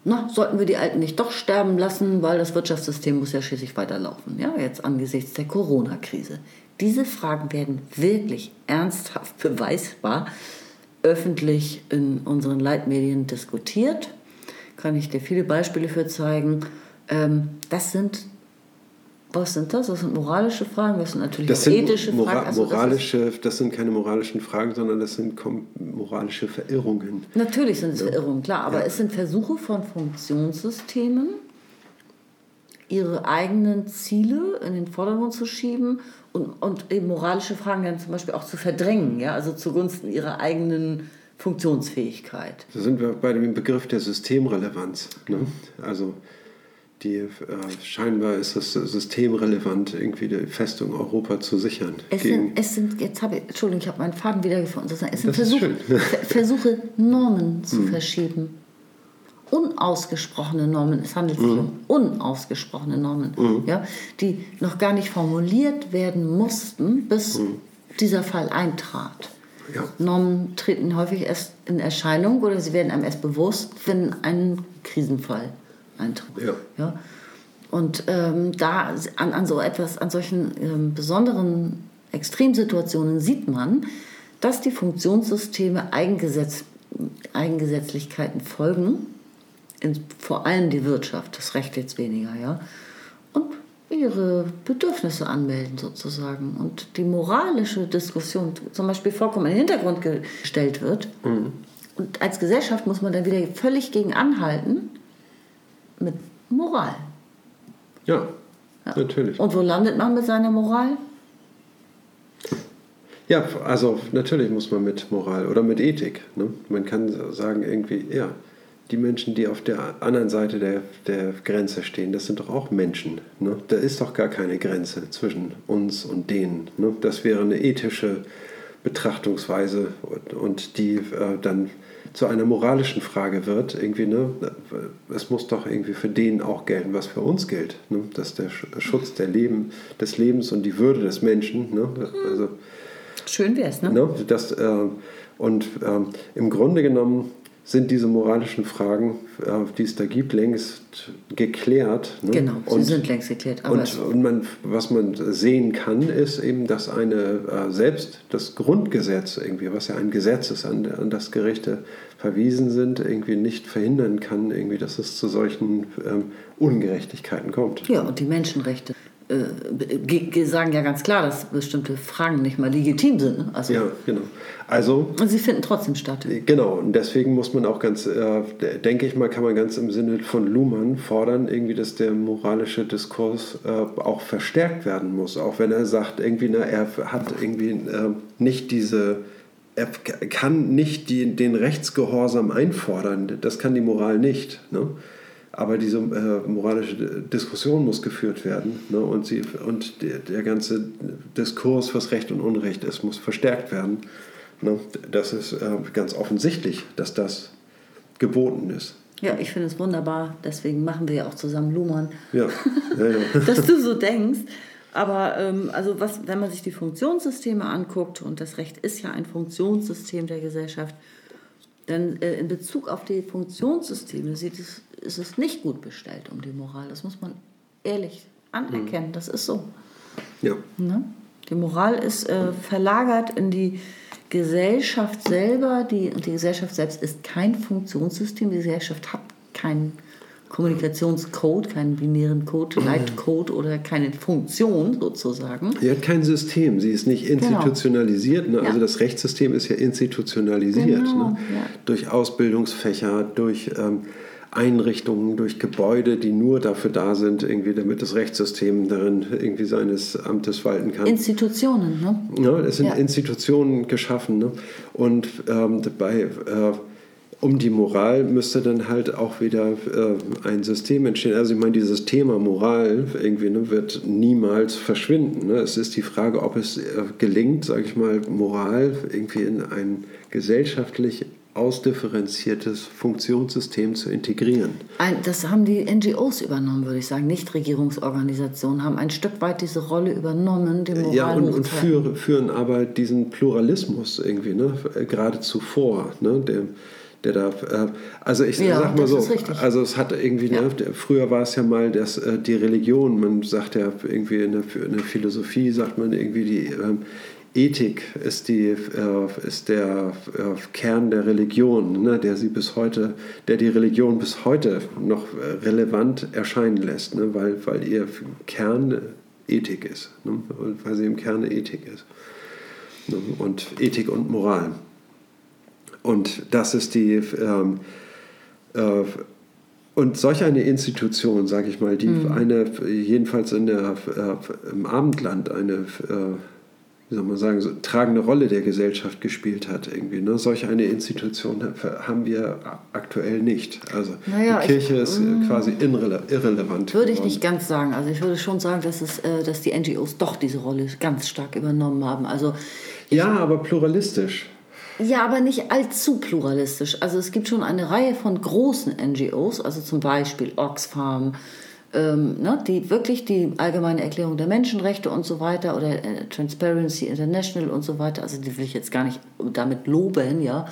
na, sollten wir die Alten nicht doch sterben lassen, weil das Wirtschaftssystem muss ja schließlich weiterlaufen, ja, jetzt angesichts der Corona-Krise. Diese Fragen werden wirklich ernsthaft [LAUGHS] beweisbar öffentlich in unseren Leitmedien diskutiert. Kann ich dir viele Beispiele für zeigen. Ähm, das sind, was sind das? Das sind moralische Fragen, das sind natürlich Das sind ethische mora Fragen. Also das moralische, das, sind keine moralischen Fragen, sondern das sind moralische Verirrungen. Natürlich sind es Verirrungen, klar, aber Ja. es sind Versuche von Funktionssystemen, ihre eigenen Ziele in den Vordergrund zu schieben und, und eben moralische Fragen dann zum Beispiel auch zu verdrängen, ja, also zugunsten ihrer eigenen Funktionsfähigkeit. Da sind wir bei dem Begriff der Systemrelevanz. Ne? Also die, äh, scheinbar ist es systemrelevant, irgendwie die Festung Europa zu sichern. Es sind, es sind, jetzt habe ich, Entschuldigung, ich habe meinen Faden wiedergefunden. Es sind Versuche. Hm. [LAUGHS] Versuche, Normen zu verschieben. Unausgesprochene Normen. Es handelt sich Hm. um unausgesprochene Normen, ja, die noch gar nicht formuliert werden mussten, bis dieser Fall eintrat. Hm. Ja. Normen treten häufig erst in Erscheinung oder sie werden einem erst bewusst, wenn ein Krisenfall eintritt. Ja. Ja? Und ähm, da an, an so etwas, an solchen ähm, besonderen Extremsituationen sieht man, dass die Funktionssysteme Eigengesetz, Eigengesetzlichkeiten folgen, in, vor allem die Wirtschaft, das Recht jetzt weniger, ja, und ihre Bedürfnisse anmelden sozusagen. Und die moralische Diskussion zum Beispiel vollkommen in den Hintergrund gestellt wird. Und als Gesellschaft muss man dann wieder völlig gegen anhalten mit Moral. ja, natürlich. Und wo landet man mit seiner Moral? Ja, also natürlich muss man mit Moral oder mit Ethik. Ne? Man kann sagen, irgendwie, ja, die Menschen, die auf der anderen Seite der, der Grenze stehen, das sind doch auch Menschen. Ne? Da ist doch gar keine Grenze zwischen uns und denen. Ne? Das wäre eine ethische Betrachtungsweise und, und die äh, dann zu einer moralischen Frage wird. Irgendwie, ne? Es muss doch irgendwie für den auch gelten, was für uns gilt. Ne? Dass der Sch- Schutz der Leben, des Lebens und die Würde des Menschen, ne? also Schön wär's, ne? Ne? Das, äh, und ähm, im Grunde genommen sind diese moralischen Fragen, äh, die es da gibt, längst geklärt. Ne? Genau, sie und, sind längst geklärt. Und, und man, was man sehen kann, ist eben, dass eine äh, selbst das Grundgesetz irgendwie, was ja ein Gesetz ist, an, an das Gerichte verwiesen sind, irgendwie nicht verhindern kann, irgendwie, dass es zu solchen ähm, Ungerechtigkeiten kommt. ja, und die Menschenrechte äh, sagen ja ganz klar, dass bestimmte Fragen nicht mal legitim sind. Ne? Also, ja, genau. Also, und sie finden trotzdem statt. Genau, und deswegen muss man auch ganz, äh, denke ich mal, kann man ganz im Sinne von Luhmann fordern, irgendwie, dass der moralische Diskurs äh, auch verstärkt werden muss. Auch wenn er sagt, irgendwie, na, er hat irgendwie äh, nicht diese er kann nicht die, den Rechtsgehorsam einfordern. Das kann die Moral nicht. Ne? Aber diese äh, moralische Diskussion muss geführt werden. Ne? Und, sie, und der, der, ganze Diskurs, was Recht und Unrecht ist, muss verstärkt werden. Ne? Das ist äh, ganz offensichtlich, dass das geboten ist. Ja, ich finde es wunderbar. Deswegen machen wir ja auch zusammen Luhmann. Ja. ja, ja. [LAUGHS] dass du so denkst. Aber ähm, also was, wenn man sich die Funktionssysteme anguckt, und das Recht ist ja ein Funktionssystem der Gesellschaft, dann äh, in Bezug auf die Funktionssysteme sieht es, ist es nicht gut bestellt um die Moral. Das muss man ehrlich anerkennen. Mhm. Das ist so. Ja. Ne? Die Moral ist äh, verlagert in die Gesellschaft selber. Die, und die Gesellschaft selbst ist kein Funktionssystem. Die Gesellschaft hat keinen Kommunikationscode, keinen binären Code, mhm. Leitcode oder keine Funktion sozusagen. Sie hat kein System, sie ist nicht genau. institutionalisiert. Genau. Ne? Also ja. das Rechtssystem ist ja institutionalisiert. Genau, ne? ja. Durch Ausbildungsfächer, durch ähm, Einrichtungen, durch Gebäude, die nur dafür da sind, irgendwie, damit das Rechtssystem darin irgendwie seines Amtes walten kann. Institutionen, ne? Ja, es sind ja. Institutionen geschaffen. Ne? Und ähm, bei äh, um die Moral müsste dann halt auch wieder äh, ein System entstehen. Also ich meine, dieses Thema Moral irgendwie ne, wird niemals verschwinden. Ne? Es ist die Frage, ob es äh, gelingt, sage ich mal, Moral irgendwie in ein gesellschaftlich ausdifferenziertes Funktionssystem zu integrieren. Ein, das haben die NGOs übernommen, würde ich sagen. Nichtregierungsorganisationen haben ein Stück weit diese Rolle übernommen, die Moral Ja, und, und führen, führen aber diesen Pluralismus irgendwie ne, geradezu vor. Ne, der, der da, äh, also ich ja, sag mal so, also es hat irgendwie, ne, ja. ne, früher war es ja mal das, äh, die Religion, man sagt ja irgendwie in der, in der Philosophie, sagt man irgendwie die ähm, Ethik ist, die, äh, ist der äh, Kern der Religion, ne, der sie bis heute, der die Religion bis heute noch äh, relevant erscheinen lässt, ne, weil, weil ihr Kern Ethik ist, ne, weil sie im Kern Ethik ist. Ne, und Ethik und Moral. Und das ist die. Ähm, äh, und solch eine Institution, sage ich mal, die mhm. eine, jedenfalls in der, äh, im Abendland eine, äh, wie soll man sagen, so, tragende Rolle der Gesellschaft gespielt hat, irgendwie. Ne? Solch eine Institution haben wir aktuell nicht. Also naja, die Kirche ich, ist mm. quasi irrele irrelevant. Würde ich nicht ganz sagen. Also ich würde schon sagen, dass, es, äh, dass die NGOs doch diese Rolle ganz stark übernommen haben. Also ja, aber pluralistisch. Ja, aber nicht allzu pluralistisch. Also es gibt schon eine Reihe von großen NGOs, also zum Beispiel Oxfam, ähm, ne, die wirklich die allgemeine Erklärung der Menschenrechte und so weiter oder äh, Transparency International und so weiter, also die will ich jetzt gar nicht damit loben, ja,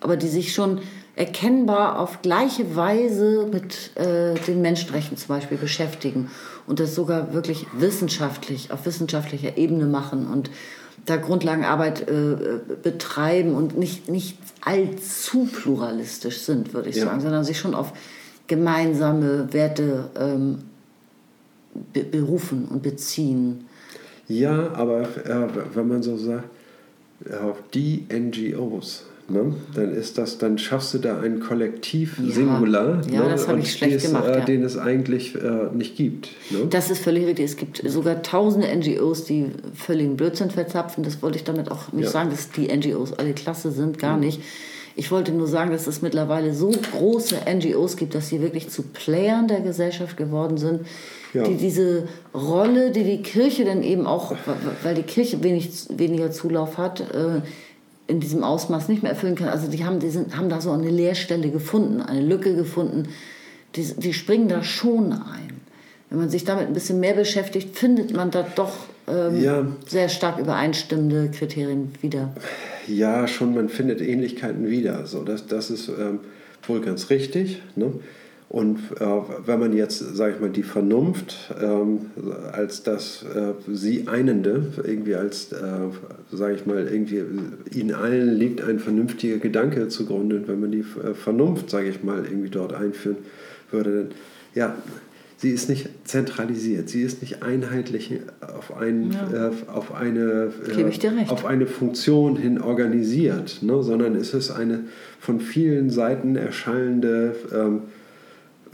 aber die sich schon erkennbar auf gleiche Weise mit äh, den Menschenrechten zum Beispiel beschäftigen und das sogar wirklich wissenschaftlich, auf wissenschaftlicher Ebene machen und da Grundlagenarbeit äh, betreiben und nicht, nicht allzu pluralistisch sind, würde ich ja. sagen, sondern sich schon auf gemeinsame Werte ähm, be berufen und beziehen. Ja, aber äh, wenn man so sagt, ja, die NGOs, Ne? Dann ist das, dann schaffst du da ein Kollektiv ja. Singular, ja, ne? das habe ich schlecht des, gemacht, äh, ja. den es eigentlich äh, nicht gibt. Ne? Das ist völlig richtig. Es gibt sogar tausende NGOs, die völligen Blödsinn verzapfen. Das wollte ich damit auch nicht ja. sagen, dass die NGOs alle klasse sind, gar nicht. Ich wollte nur sagen, dass es mittlerweile so große NGOs gibt, dass sie wirklich zu Playern der Gesellschaft geworden sind, ja. die diese Rolle, die die Kirche dann eben auch, weil die Kirche wenig, weniger Zulauf hat, äh, in diesem Ausmaß nicht mehr erfüllen kann. Also die haben, die sind, haben da so eine Leerstelle gefunden, eine Lücke gefunden. Die, die springen da schon ein. Wenn man sich damit ein bisschen mehr beschäftigt, findet man da doch ähm, ja. sehr stark übereinstimmende Kriterien wieder. Ja, schon, man findet Ähnlichkeiten wieder. So, das, das ist ähm, wohl ganz richtig. Ne? Und äh, wenn man jetzt, sage ich mal, die Vernunft ähm, als das äh, sie einende, irgendwie als, äh, sage ich mal, irgendwie ihnen allen liegt ein vernünftiger Gedanke zugrunde, und wenn man die äh, Vernunft, sage ich mal, irgendwie dort einführen würde, dann, ja, sie ist nicht zentralisiert, sie ist nicht einheitlich auf, ein, ja. äh, auf, eine, äh, auf eine Funktion hin organisiert, ne, sondern es ist eine von vielen Seiten erschallende ähm,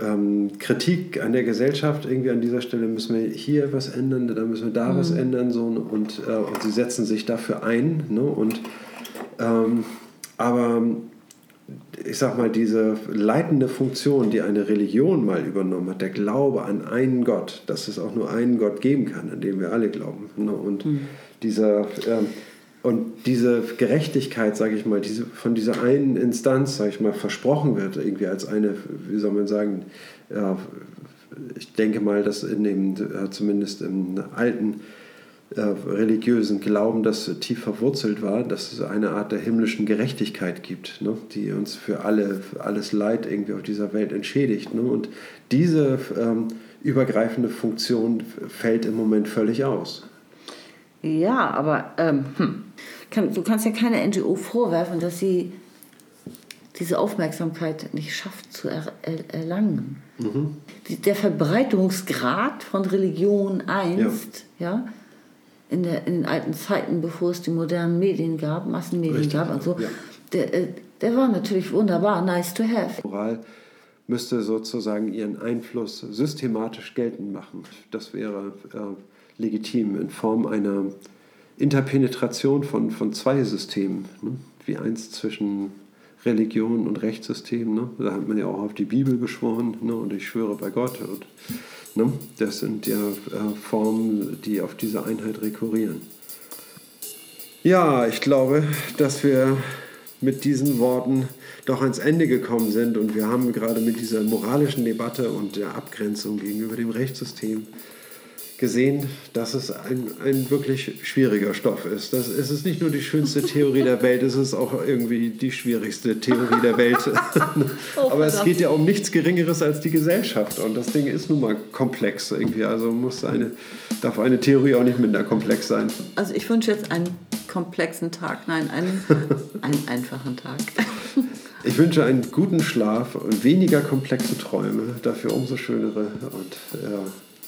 ähm, Kritik an der Gesellschaft. Irgendwie an dieser Stelle müssen wir hier was ändern, da müssen wir da mhm. was ändern. So, und, äh, und sie setzen sich dafür ein. Ne, und, ähm, aber ich sag mal, diese leitende Funktion, die eine Religion mal übernommen hat, der Glaube an einen Gott, dass es auch nur einen Gott geben kann, an den wir alle glauben. Ne? Und, mhm. dieser, äh, und diese Gerechtigkeit, sage ich mal, diese, von dieser einen Instanz, sage ich mal, versprochen wird, irgendwie als eine, wie soll man sagen, ja, ich denke mal, dass in dem, zumindest im alten religiösen Glauben, das tief verwurzelt war, dass es eine Art der himmlischen Gerechtigkeit gibt, ne, die uns für alle, für alles Leid irgendwie auf dieser Welt entschädigt. Ne? Und diese ähm, übergreifende Funktion fällt im Moment völlig aus. Ja, aber ähm, hm. kann, du kannst ja keine NGO vorwerfen, dass sie diese Aufmerksamkeit nicht schafft zu er, er, erlangen. Mhm. Die, der Verbreitungsgrad von Religion einst, ja, ja in, der, in den alten Zeiten, bevor es die modernen Medien gab, Massenmedien Richtig, gab und so, ja. der, äh, der war natürlich wunderbar, nice to have. Moral müsste sozusagen ihren Einfluss systematisch geltend machen. Das wäre äh, legitim in Form einer Interpenetration von, von zwei Systemen, ne? wie eins zwischen Religion und Rechtssystem. Ne? Da hat man ja auch auf die Bibel geschworen ne? und ich schwöre bei Gott. Und Ne? Das sind ja äh, Formen, die auf diese Einheit rekurrieren. Ja, ich glaube, dass wir mit diesen Worten doch ans Ende gekommen sind und wir haben gerade mit dieser moralischen Debatte und der Abgrenzung gegenüber dem Rechtssystem gesehen, dass es ein, ein wirklich schwieriger Stoff ist. Das, es ist nicht nur die schönste Theorie der Welt, es ist auch irgendwie die schwierigste Theorie der Welt. [LAUGHS] oh, Aber es geht ja um nichts Geringeres als die Gesellschaft und das Ding ist nun mal komplex irgendwie. Also muss eine, darf eine Theorie auch nicht minder komplex sein. Also ich wünsche jetzt einen komplexen Tag, nein, einen, [LAUGHS] einen einfachen Tag. [LAUGHS] Ich wünsche einen guten Schlaf und weniger komplexe Träume, dafür umso schönere und ja,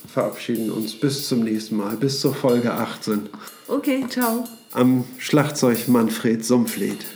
verabschieden uns bis zum nächsten Mal, bis zur Folge 18. Okay, ciao. Am Schlagzeug Manfred Sumpfled.